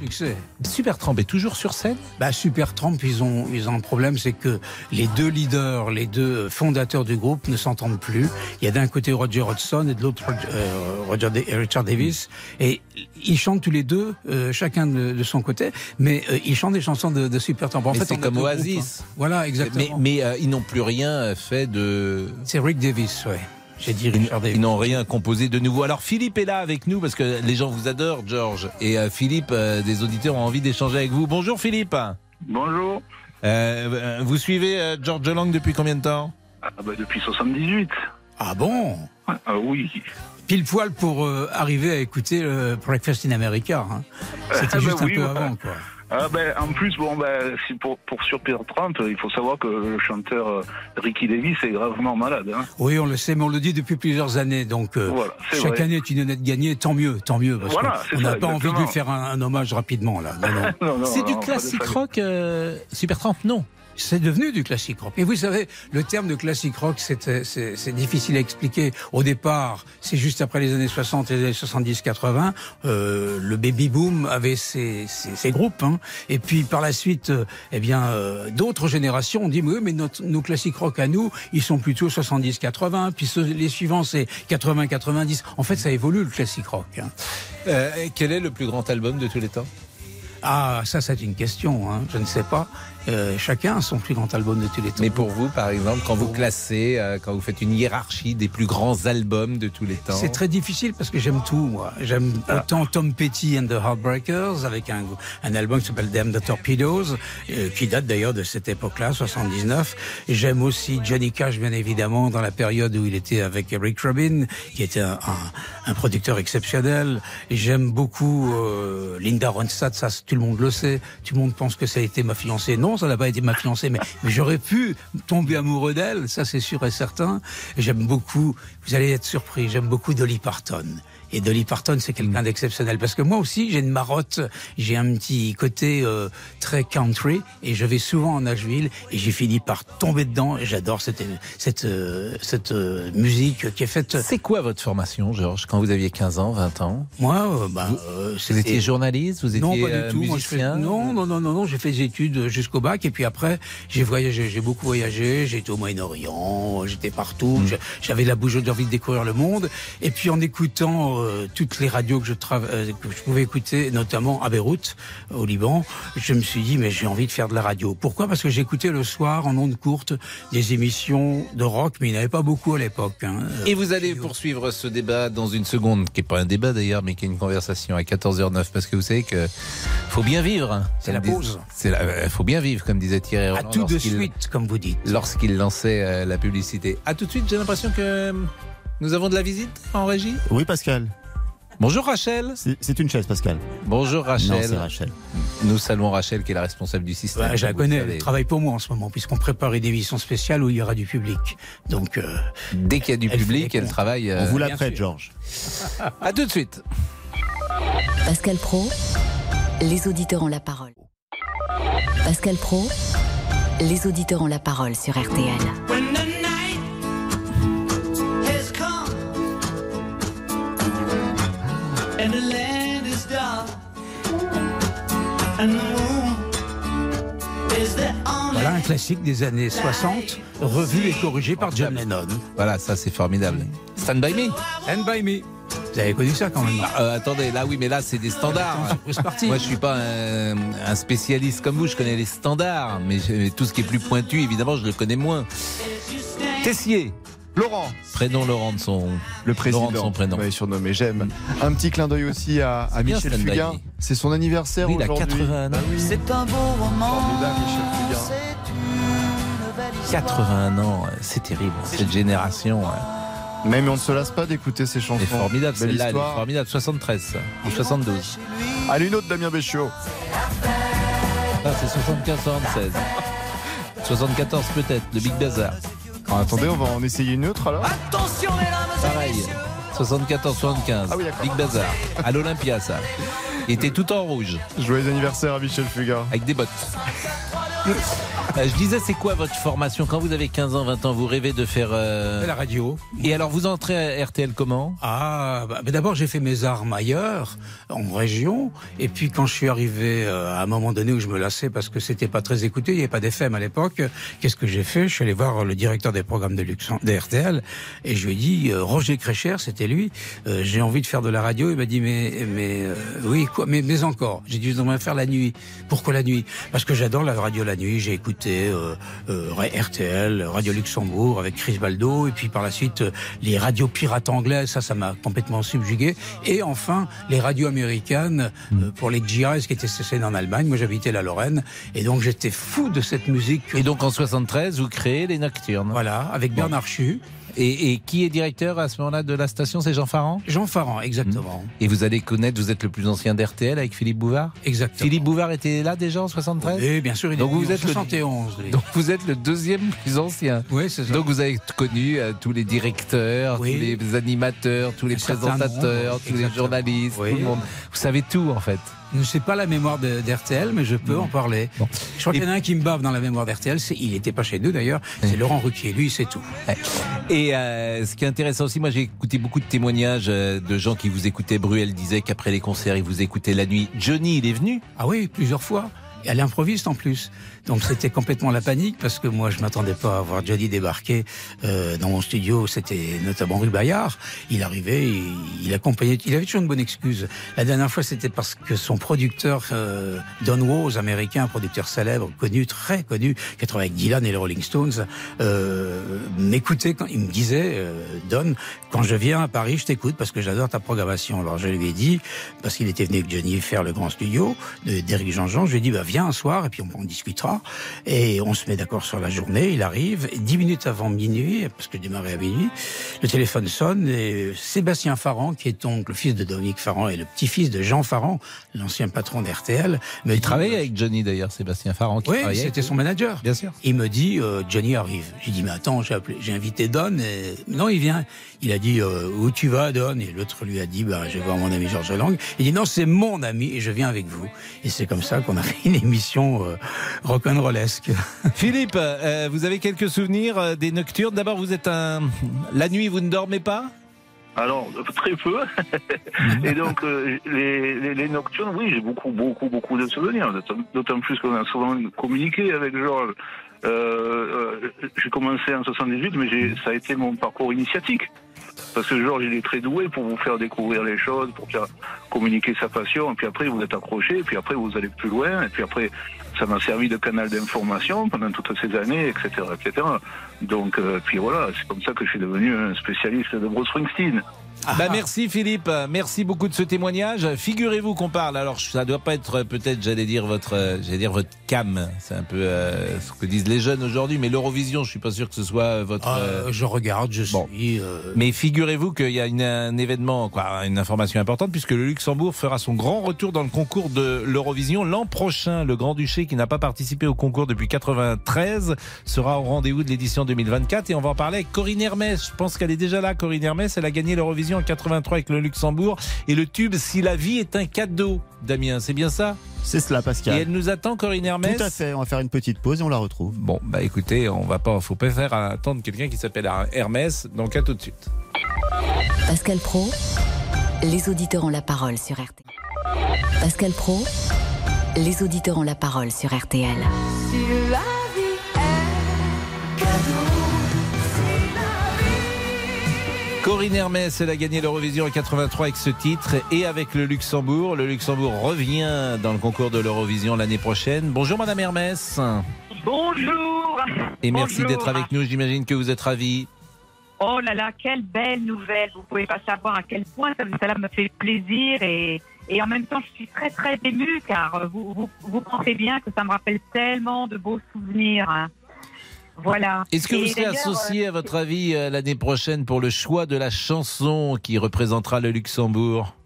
Supertramp est toujours sur scène? Bah, Supertramp, ils ont, ils ont un problème, c'est que les deux leaders, les deux fondateurs du groupe ne s'entendent plus. Il y a d'un côté Roger Hodgson et de l'autre euh, Roger Richard Davis. Et ils chantent tous les deux, euh, chacun de, de son côté, mais euh, ils chantent des chansons de, de Supertramp. En Mais fait, c'est comme groupes, Oasis. hein. Voilà, exactement. Mais, mais euh, ils n'ont plus rien fait de. C'est Rick Davis, ouais. J'ai dit Ils, Richard Davis. ils n'ont rien composé de nouveau. Alors Philippe est là avec nous parce que les gens vous adorent, George. Et euh, Philippe, euh, des auditeurs ont envie d'échanger avec vous. Bonjour Philippe. Bonjour. Euh, vous suivez euh, George Lang depuis combien de temps? Ah bah depuis 78. Ah bon? Ah oui. Pile poil pour euh, arriver à écouter le Breakfast in America. hein. C'était Ah bah juste un peu ouais. avant, quoi. Ah ben, en plus, bon, ben, si pour, pour sur Pierre Trump, il faut savoir que le chanteur euh, Ricky Davis est gravement malade. Hein. Oui, on le sait, mais on le dit depuis plusieurs années. Donc, euh, Voilà, chaque vrai. année est une honnête gagnée, tant mieux, tant mieux. Parce Voilà, c'est n'a pas envie de lui faire un, un hommage rapidement, là. Non, non. Non, non, C'est du de classique rock, euh, Supertramp Non. C'est devenu du classique rock. Mais vous savez, le terme de classique rock, c'est euh, difficile à expliquer. Au départ, c'est juste après les années 60 et les années 70-80, euh, le baby boom avait ses, ses, ses groupes. Hein. Et puis par la suite, euh, eh bien, euh, d'autres générations ont dit, oui, mais notre, nos classiques rock à nous, ils sont plutôt 70-80. Puis les suivants, c'est 80-90. En fait, ça évolue le classique rock. Hein. Quel est le plus grand album de tous les temps? Ah, ça, c'est une question. Hein. Je ne sais pas. Euh, chacun a son plus grand album de tous les temps. Mais pour vous, par exemple, quand vous classez, euh, quand vous faites une hiérarchie des plus grands albums de tous les temps. C'est très difficile parce que j'aime tout, moi. J'aime autant Tom Petty and the Heartbreakers avec un, un album qui s'appelle Damn the Torpedoes, euh, qui date d'ailleurs de cette époque-là, 79. Et J'aime aussi Johnny Cash, bien évidemment, dans la période où il était avec Rick Rubin, qui était un, un- un producteur exceptionnel. J'aime beaucoup euh, Linda Ronstadt, ça tout le monde le sait. Tout le monde pense que ça a été ma fiancée. Non, ça n'a pas été ma fiancée, mais, mais j'aurais pu tomber amoureux d'elle, ça c'est sûr et certain. J'aime beaucoup, vous allez être surpris, j'aime beaucoup Dolly Parton. Et Dolly Parton, c'est quelqu'un d'exceptionnel. Parce que moi aussi, j'ai une marotte, j'ai un petit côté euh, très country, et je vais souvent en Nashville, et j'ai fini par tomber dedans, et j'adore cette, cette, euh, cette euh, musique qui est faite... C'est quoi votre formation, Georges, quand vous aviez 15 ans, 20 ans? Moi, bah, Vous étiez journaliste Vous étiez non, pas du tout. Moi, je fais- musicien? Non, non, non, non, non. J'ai fait des études jusqu'au bac et puis après, j'ai voyagé. J'ai beaucoup voyagé. J'ai été au Moyen-Orient. J'étais partout. Mm. Je- J'avais la bougeotte d'envie de découvrir le monde. Et puis en écoutant euh, toutes les radios que je, trava- euh, que je pouvais écouter, notamment à Beyrouth, au Liban, je me suis dit mais j'ai envie de faire de la radio. Pourquoi? Parce que j'écoutais le soir en ondes courtes des émissions de rock, mais il n'y avait pas beaucoup à l'époque. hein. Euh, Et vous allez poursuivre ce débat dans une seconde, qui n'est pas un débat d'ailleurs, mais qui est une conversation à 14h09, parce que vous savez que faut bien vivre. C'est la pause. C'est la, faut bien vivre, comme disait Thierry À tout de suite, comme vous dites. Lorsqu'il lançait euh, la publicité. À tout de suite, j'ai l'impression que euh, nous avons de la visite en régie. Oui, Pascal. Bonjour Rachel. C'est une chaise, Pascal. Bonjour Rachel. Non, c'est Rachel. Nous saluons Rachel qui est la responsable du système. Ouais, je la connais, elle travaille pour moi en ce moment, puisqu'on prépare une émission spéciale où il y aura du public. Donc, euh, Dès qu'il y a du public, elle travaille. On vous la prête. Georges. À tout de suite. Pascal Pro, les auditeurs ont la parole. Pascal Pro, les auditeurs ont la parole sur RTL. Voilà un classique des années 60, revu et corrigé par John Lennon. Voilà, ça c'est formidable. Stand by me. And by me. Vous avez connu ça quand même Ah, euh, attendez, là oui, mais là c'est des standards. Moi je suis pas un, un spécialiste comme vous, je connais les standards, mais je- tout ce qui est plus pointu, évidemment, je le connais moins. Tessier, Laurent, prénom Laurent de son, le président. Laurent de son prénom. Ouais, surnommé, j'aime. Un petit clin d'œil aussi à, Michel Fugain. C'est son anniversaire Oui, il a aujourd'hui. 81 ans. Oui. C'est un beau roman. Formidable, Michel Fugain. C'est une belle histoire. 81 ans, c'est terrible. Cette génération, Même on ne se lasse pas d'écouter ses chansons. elle est formidable. Belle Celle-là, elle est histoire. formidable. 73 ça, ou 72. Allez, une autre Damien Béchiot. Ah, c'est 75-76. 74 peut-être, le Big Bazar. Ah, attendez, on va en essayer une autre alors. Attention, et Pareil. messieurs. 74-75. Ah oui, d'accord. Big Bazar. À l'Olympia, ça. Il était tout en rouge, Joyeux anniversaire à Michel Fugain. avec des bottes. Euh, je disais, c'est quoi votre formation Quand vous avez 15 ans, 20 ans, vous rêvez de faire. euh, la radio. Et alors, vous entrez à RTL comment? Ah, bah, d'abord j'ai fait mes armes ailleurs, en région, et puis quand je suis arrivé euh, à un moment donné où je me lassais parce que c'était pas très écouté, il n'y avait pas d'FM à l'époque, qu'est-ce que j'ai fait? Je suis allé voir le directeur des programmes de, Luxem- de RTL et je lui ai dit, euh, Roger Crécher, c'était lui, euh, j'ai envie de faire de la radio. Il m'a dit, mais, mais euh, oui, quoi, mais, mais encore. J'ai dit, j'aimerais faire la nuit. Pourquoi la nuit? Parce que j'adore la radio la nuit. J'ai écouté euh, euh, RTL, Radio Luxembourg avec Chris Baldo, et puis par la suite euh, les radios pirates anglaises. Ça, ça m'a complètement subjugué. Et enfin les radios américaines euh, pour les GIs qui étaient stationnées en Allemagne. Moi, j'habitais la Lorraine, et donc j'étais fou de cette musique. Et donc en 73, vous créez les Nocturnes. Voilà, avec Bernard Chu. Et, et qui est directeur à ce moment-là de la station C'est Jean Farand? Jean Farand, exactement. Et vous allez connaître, vous êtes le plus ancien d'RTL avec Philippe Bouvard? Exactement. Philippe Bouvard était là déjà en 73 Oui, bien sûr, il est Donc venu vous en êtes le- 71. lui. Donc vous êtes le deuxième plus ancien. Oui, c'est ça. Donc vous avez connu euh, tous les directeurs, Oui. tous les animateurs, tous les présentateurs, nombre, tous les journalistes, Oui. tout le monde. Vous savez tout en fait. Je ne sais pas la mémoire d'RTL, mais je peux en parler. Je crois qu'il y en a un qui me bave dans la mémoire d'RTL. Il n'était pas chez nous d'ailleurs. C'est Laurent Ruquier. Lui, c'est tout. Et euh, ce qui est intéressant aussi, moi j'ai écouté beaucoup de témoignages euh, de gens qui vous écoutaient. Bruel disait qu'après les concerts, il vous écoutait la nuit. Johnny, il est venu? Ah oui, plusieurs fois. Et à l'improviste en plus. Donc c'était complètement la panique parce que moi je m'attendais pas à voir Johnny débarquer euh, dans mon studio. C'était notamment rue Bayard. Il arrivait, il, il accompagnait, il avait toujours une bonne excuse. La dernière fois c'était parce que son producteur euh, Don Woz, américain, producteur célèbre, connu, très connu, qui a travaillé avec Dylan et les Rolling Stones, euh, m'écoutait quand il me disait euh, Don, quand je viens à Paris, je t'écoute parce que j'adore ta programmation. Alors je lui ai dit parce qu'il était venu avec Johnny faire le grand studio de- d'Éric Jean-Jean, je lui ai dit bah viens un soir et puis on discutera et on se met d'accord sur la journée. Il arrive et dix minutes avant minuit, parce que je démarrais à minuit, le téléphone sonne et Sébastien Farran, qui est donc le fils de Dominique Farran et le petit-fils de Jean Farran, l'ancien patron d'RTL, me Il dit, travaillait avec Johnny d'ailleurs, Sébastien Farran. Qui oui, c'était son manager. Bien sûr. Il me dit euh, Johnny arrive. J'ai dit mais attends, j'ai appelé, j'ai invité Don. Et... Non, il vient. Il a dit euh, où tu vas Don? Et l'autre lui a dit bah je vais voir mon ami Georges Lang. Il dit non, c'est mon ami et je viens avec vous. Et c'est comme ça qu'on a fait une émission euh, rock'n'rollesque. Philippe, euh, vous avez quelques souvenirs euh, des nocturnes? D'abord, vous êtes un. La nuit, vous ne dormez pas? Alors, très peu. Et donc, euh, les, les, les nocturnes, oui, j'ai beaucoup, beaucoup, beaucoup de souvenirs. D'autant- plus qu'on a souvent communiqué avec Georges. Euh, euh, j'ai commencé en 78, mais ça a été mon parcours initiatique. Parce que Georges, il est très doué pour vous faire découvrir les choses, pour faire communiquer sa passion. Et puis après, vous êtes accroché. Et puis après, vous allez plus loin. Et puis après, ça m'a servi de canal d'information pendant toutes ces années, etc., etc. Donc, euh, puis voilà, c'est comme ça que je suis devenu un spécialiste de Bruce Springsteen. Bah merci Philippe, merci beaucoup de ce témoignage. Figurez-vous qu'on parle. Alors ça doit pas être peut-être, j'allais dire votre, j'allais dire votre cam. C'est un peu euh, ce que disent les jeunes aujourd'hui. Mais l'Eurovision, je suis pas sûr que ce soit votre. Euh, je regarde, je suis. euh, Mais figurez-vous qu'il y a une- un événement, quoi, une information importante, puisque le Luxembourg fera son grand retour dans le concours de l'Eurovision l'an prochain. Le Grand-Duché, qui n'a pas participé au concours depuis 93, sera au rendez-vous de l'édition 2024. Et on va en parler avec Corinne Hermès. Je pense qu'elle est déjà là, Corinne Hermès. Elle a gagné l'Eurovision en 83 avec le Luxembourg. Et le tube Si la vie est un cadeau, Damien, c'est bien ça? C'est cela, Pascal. Et elle nous attend, Corinne Hermès? Tout à fait. On va faire une petite pause et on la retrouve. Bon, bah écoutez, on va pas, faut pas faire attendre quelqu'un qui s'appelle Hermès. Donc à tout de suite. Pascal Pro, les auditeurs ont la parole sur RTL. Pascal Pro, les auditeurs ont la parole sur RTL. Corinne Hermès, elle a gagné l'Eurovision en 83 avec ce titre et avec le Luxembourg. Le Luxembourg revient dans le concours de l'Eurovision l'année prochaine. Bonjour Madame Hermès. Bonjour. Et merci Bonjour. d'être avec nous. J'imagine que vous êtes ravie. Oh là là, quelle belle nouvelle. Vous pouvez pas savoir à quel point cela me fait plaisir et, et en même temps je suis très très émue car vous, vous, vous pensez bien que ça me rappelle tellement de beaux souvenirs. Voilà. Est-ce que Et vous serez associé à votre avis euh, l'année prochaine pour le choix de la chanson qui représentera le Luxembourg? euh,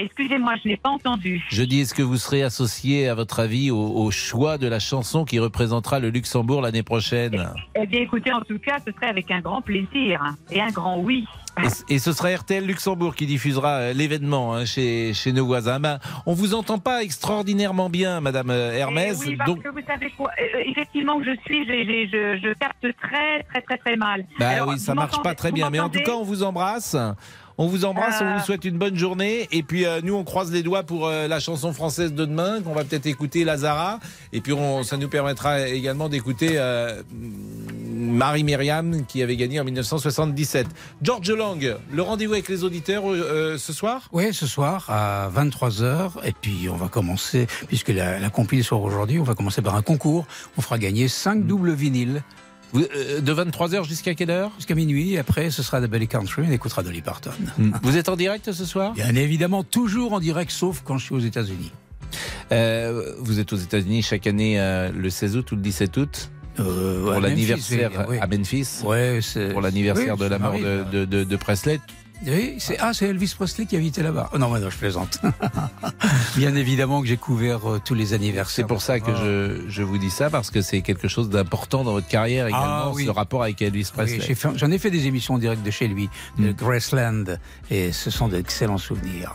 Excusez-moi, je n'ai pas entendu. Je dis, est-ce que vous serez associé à votre avis au, au choix de la chanson qui représentera le Luxembourg l'année prochaine? Eh bien écoutez, en tout cas, ce serait avec un grand plaisir et un grand oui. Et, et ce sera RTL Luxembourg qui diffusera euh, l'événement hein, chez, chez nos voisins. Ben, on vous entend pas extraordinairement bien, Madame euh, Hermès. Eh oui, parce donc, que vous savez quoi, euh, effectivement je suis, je, je capte très très très très mal. Alors, oui, ça marche pas très bien. Mais en tout cas, on vous embrasse. On vous embrasse, on vous souhaite une bonne journée. Et puis, euh, nous, on croise les doigts pour euh, la chanson française de demain, qu'on va peut-être écouter, Lazara. Et puis, on, ça nous permettra également d'écouter euh, Marie Myriam, qui avait gagné en 1977. George Lang, le rendez-vous avec les auditeurs euh, ce soir? Oui, ce soir à 23h. Et puis on va commencer, puisque la, la compil sort aujourd'hui, on va commencer par un concours. On fera gagner 5 doubles vinyles. Euh, de 23h jusqu'à quelle heure? Jusqu'à minuit. Après, ce sera de Belly Country. On écoutera Dolly Parton. Vous êtes en direct ce soir? Bien évidemment, toujours en direct, sauf quand je suis aux États-Unis. Euh, vous êtes aux États-Unis chaque année euh, le 16 août ou le 17 août? Euh, pour l'anniversaire oui, à Memphis? Ouais, pour l'anniversaire oui, de la mort m'arrive, de, de, de- de Presley? Oui, c'est ah, c'est Elvis Presley qui habitait là-bas. Oh, non, mais non, je plaisante. Bien évidemment que j'ai couvert euh, tous les anniversaires. C'est pour ça que je, je vous dis ça parce que c'est quelque chose d'important dans votre carrière également Ah, oui. ce rapport avec Elvis Presley. J'en ai fait des émissions en direct de chez lui, de Graceland, et ce sont d'excellents souvenirs.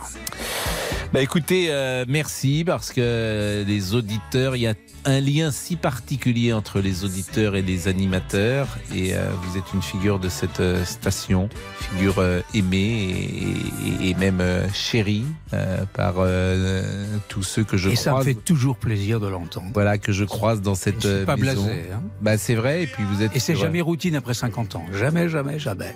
Bah écoutez, euh, merci parce que les auditeurs, il y a un lien si particulier entre les auditeurs et les animateurs et euh, vous êtes une figure de cette euh, station, figure euh, aimée et, et- et même euh, chérie euh, par euh, tous ceux que je Et ça me fait toujours plaisir de l'entendre. Voilà que je croise dans cette Je suis pas maison. blasé, hein. Bah c'est vrai et puis vous êtes Et c'est jamais routine après 50 ans. Jamais, jamais, jamais.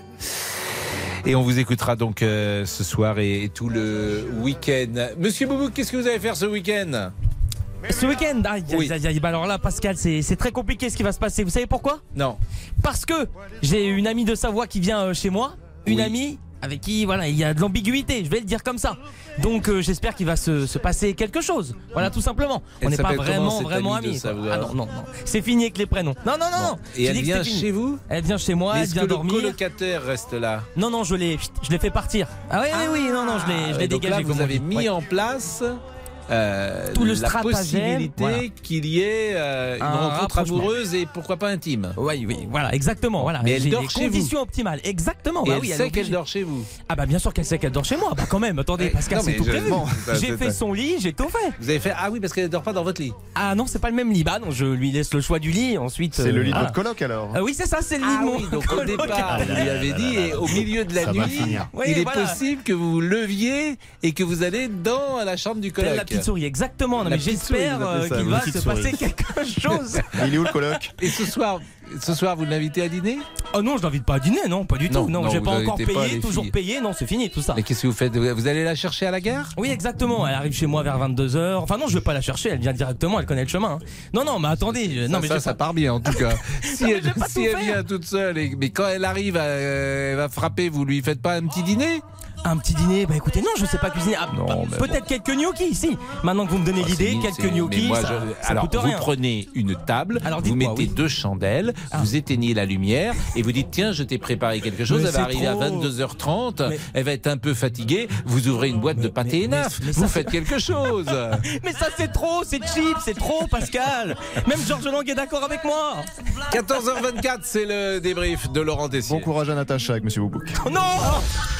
Et on vous écoutera donc euh, ce soir et, et tout le week-end. Monsieur Boubou, qu'est-ce que vous allez faire ce week-end? Ce week-end, aïe, aïe, aïe, aïe. Bah alors là, Pascal, c'est c'est très compliqué ce qui va se passer. Vous savez pourquoi? Non. Parce que j'ai une amie de Savoie qui vient euh, chez moi. Une amie avec qui, voilà, il y a de l'ambiguïté, je vais le dire comme ça. Donc euh, j'espère qu'il va se, se passer quelque chose. Voilà, tout simplement. Elle On n'est pas vraiment, vraiment amis. Ah non, non, non. C'est fini avec les prénoms. Non, non, non, non. Et elle vient chez vous? Elle vient chez moi, Mais elle vient que le dormir. colocataire reste là? Non, non, je l'ai, je l'ai fait partir. Ah oui, oui, oui, non, non, je l'ai, je l'ai donc dégagé. là, vous avez mis Ouais. en place euh, Tout le la stratagème, possibilité voilà. qu'il y ait euh, une Un rencontre amoureuse et pourquoi pas intime. Oui, oui, voilà, exactement. Voilà. Mais elle dort chez vous. conditions optimales, exactement. Et bah elle oui, sait qu'elle dort chez vous. Ah bah bien sûr qu'elle sait qu'elle dort chez moi. Bah quand même, attendez, Ouais, Pascal, c'est tout prévu. bon, ça, J'ai fait son lit, j'ai tout fait. Vous avez fait ah oui parce qu'elle dort pas dans votre lit. Ah non, c'est pas le même lit. Bah non, je lui laisse le choix du lit. Ensuite, C'est euh, le lit de voilà. votre coloc alors Ah oui, c'est ça, c'est le lit Ah de mon oui, donc au coloc. départ, vous lui avez dit, et au milieu de la nuit, il est possible que vous vous leviez et que vous allez dans la chambre du coloc. La petite souris, exactement. Non, mais j'espère euh, ça, qu'il va se souris. passer quelque chose. Il est où le coloc? Et ce soir, ce soir, vous l'invitez à dîner? Oh non, je l'invite pas à dîner, non, pas du Non, tout. Non, non, j'ai pas encore pas payé, toujours filles. payé. Non, c'est fini tout ça. Mais qu'est-ce que vous faites? Vous allez la chercher à la gare? Oui, exactement. Elle arrive chez moi vers 22h. Enfin, non, je vais pas la chercher. Elle vient directement. Elle connaît le chemin. hein. Non, non, mais attendez. je- Non, ça, mais ça, ça part bien en tout cas. si elle, si tout vient toute seule, et, mais quand elle arrive, euh, elle va frapper, vous lui faites pas un petit dîner? Un petit dîner, bah écoutez, non, je sais pas cuisiner. Ah, Non, bah, mais Peut-être quelques gnocchis, si. Maintenant que vous me donnez Ah, l'idée, quelques gnocchis, moi, ça, je- ça alors, coûte vous rien. prenez une table, Alors, vous mettez oui. Ah. deux chandelles, vous éteignez la lumière et vous dites tiens, je t'ai préparé quelque chose. Mais elle va arriver à trop. 22h30, Mais- elle va être un peu fatiguée. Vous ouvrez une boîte de pâté et Vous faites quelque chose. Mais ça, c'est trop, c'est cheap, c'est trop, Pascal. Même Georges Lang est d'accord avec moi. 14h24, c'est le débrief de Laurent Tessier. Bon courage à Natacha avec Monsieur Boubouk.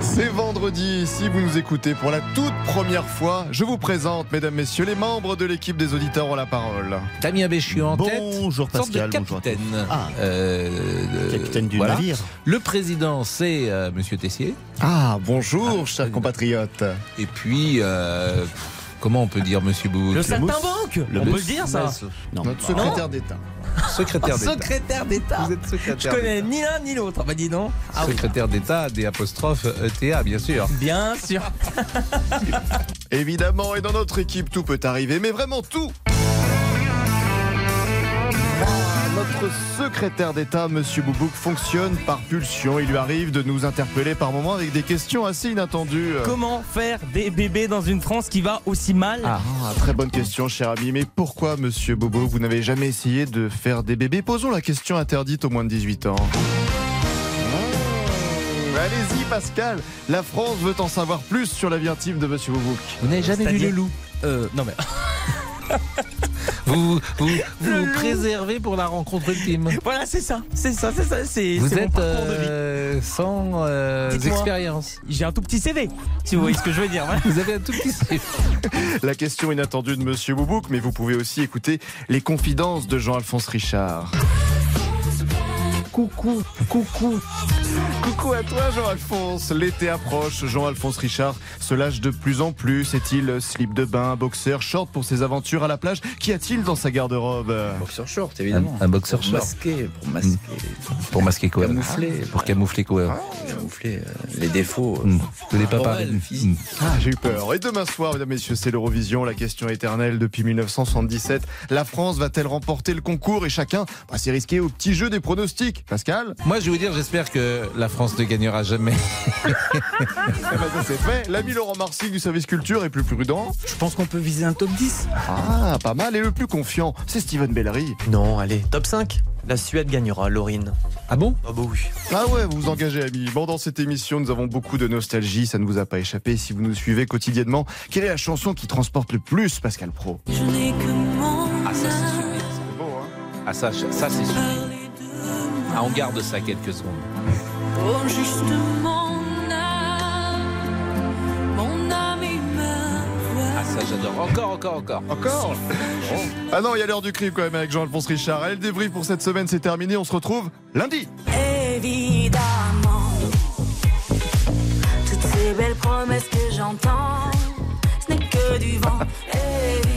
C'est vendredi, si vous nous écoutez pour la toute première fois, je vous présente, mesdames, messieurs, les membres de l'équipe des auditeurs ont la parole. Damien Béchu en tête. Bonjour Sorte de Pascal, bonjour. Ah. Euh, Capitaine du voilà. navire. Le président, c'est euh, Monsieur Tessier. Ah, bonjour, chers compatriotes. Et puis, euh, comment on peut dire Monsieur Boubouk Le saltimbanque On peut le dire, ça Non. Notre secrétaire d'État. Secrétaire d'État. Secrétaire d'État. Vous êtes Je secrétaire connais ni l'un ni l'autre. Bah dis donc. Ah oui. Secrétaire d'État, des apostrophes ETA, bien sûr. Bien sûr. Évidemment, et dans notre équipe, tout peut arriver, mais vraiment tout Notre secrétaire d'État, Monsieur Boubouk, fonctionne par pulsion. Il lui arrive de nous interpeller par moments avec des questions assez inattendues. Comment faire des bébés dans une France qui va aussi mal Ah, très bonne question, cher ami. Mais pourquoi, monsieur Bobo, vous n'avez jamais essayé de faire des bébés? Posons la question interdite aux moins de 18 ans. Mmh, Allez-y, Pascal. La France veut en savoir plus sur la vie intime de monsieur Boubouk. Vous n'avez jamais vu le loup? Euh, non mais. Vous vous, préservez pour la rencontre ultime. Voilà, c'est ça, c'est ça, c'est ça, c'est. Vous mon êtes parcours de vie. euh, sans euh, expérience. J'ai un tout petit CV, si vous voyez ce que je veux dire. voilà. Vous avez un tout petit CV. La question inattendue de monsieur Boubouk, mais vous pouvez aussi écouter les confidences de Jean-Alphonse Richard. Coucou, coucou. Coucou à toi Jean-Alphonse. L'été approche. Jean-Alphonse Richard se lâche de plus en plus. Est-il slip de bain, boxer, short pour ses aventures à la plage? Qu'y a-t-il dans sa garde-robe? Boxer short, évidemment. Un, un boxer pour short. masquer, pour masquer, Pour masquer quoi? Camoufler. Pour camoufler quoi? Camoufler euh, les défauts. euh, Hmm. Vous n'avez pas parlé. physiques. Ah, j'ai eu peur. Et demain soir, mesdames, messieurs, c'est l'Eurovision, la question éternelle depuis 1977. La France va-t-elle remporter le concours? Et chacun, bah, c'est risqué au petit jeu des pronostics. Pascal Moi, je vais vous dire, j'espère que la France ne gagnera jamais. Eh ben, ça c'est fait. L'ami Laurent Marcy du service culture est plus prudent. Je pense qu'on peut viser un top 10. Ah, pas mal. Et le plus confiant, c'est Steven Bellery. Non, allez, top 5. La Suède gagnera, Laurine. Ah bon? Ah bah oui. Ah ouais, vous vous engagez, amis. Bon, dans cette émission, nous avons beaucoup de nostalgie. Ça ne vous a pas échappé si vous nous suivez quotidiennement. Quelle est la chanson qui transporte le plus Pascal Pro? Je n'ai que mon Ah, ça, c'est sûr. Ah, ça, ça c'est sûr. Ah, on garde ça quelques secondes. Oh, juste mon âme, mon âme et ma voix. Ah, ça, j'adore. Encore, encore, encore. Encore Ah non, il y a l'heure du crime quand même avec Jean-Alphonse Richard. Allez, le débrief pour cette semaine, c'est terminé. On se retrouve lundi. Évidemment, toutes ces belles promesses que j'entends,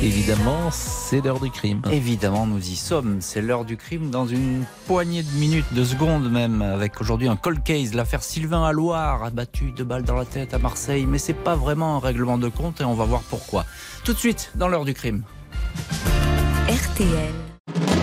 Évidemment, c'est l'heure du crime. Évidemment, nous y sommes. C'est l'heure du crime dans une poignée de minutes, de secondes même, avec aujourd'hui un cold case, l'affaire Sylvain à Loire, abattu de balles dans la tête à Marseille. Mais c'est pas vraiment un règlement de compte et on va voir pourquoi. Tout de suite, dans l'heure du crime. RTL.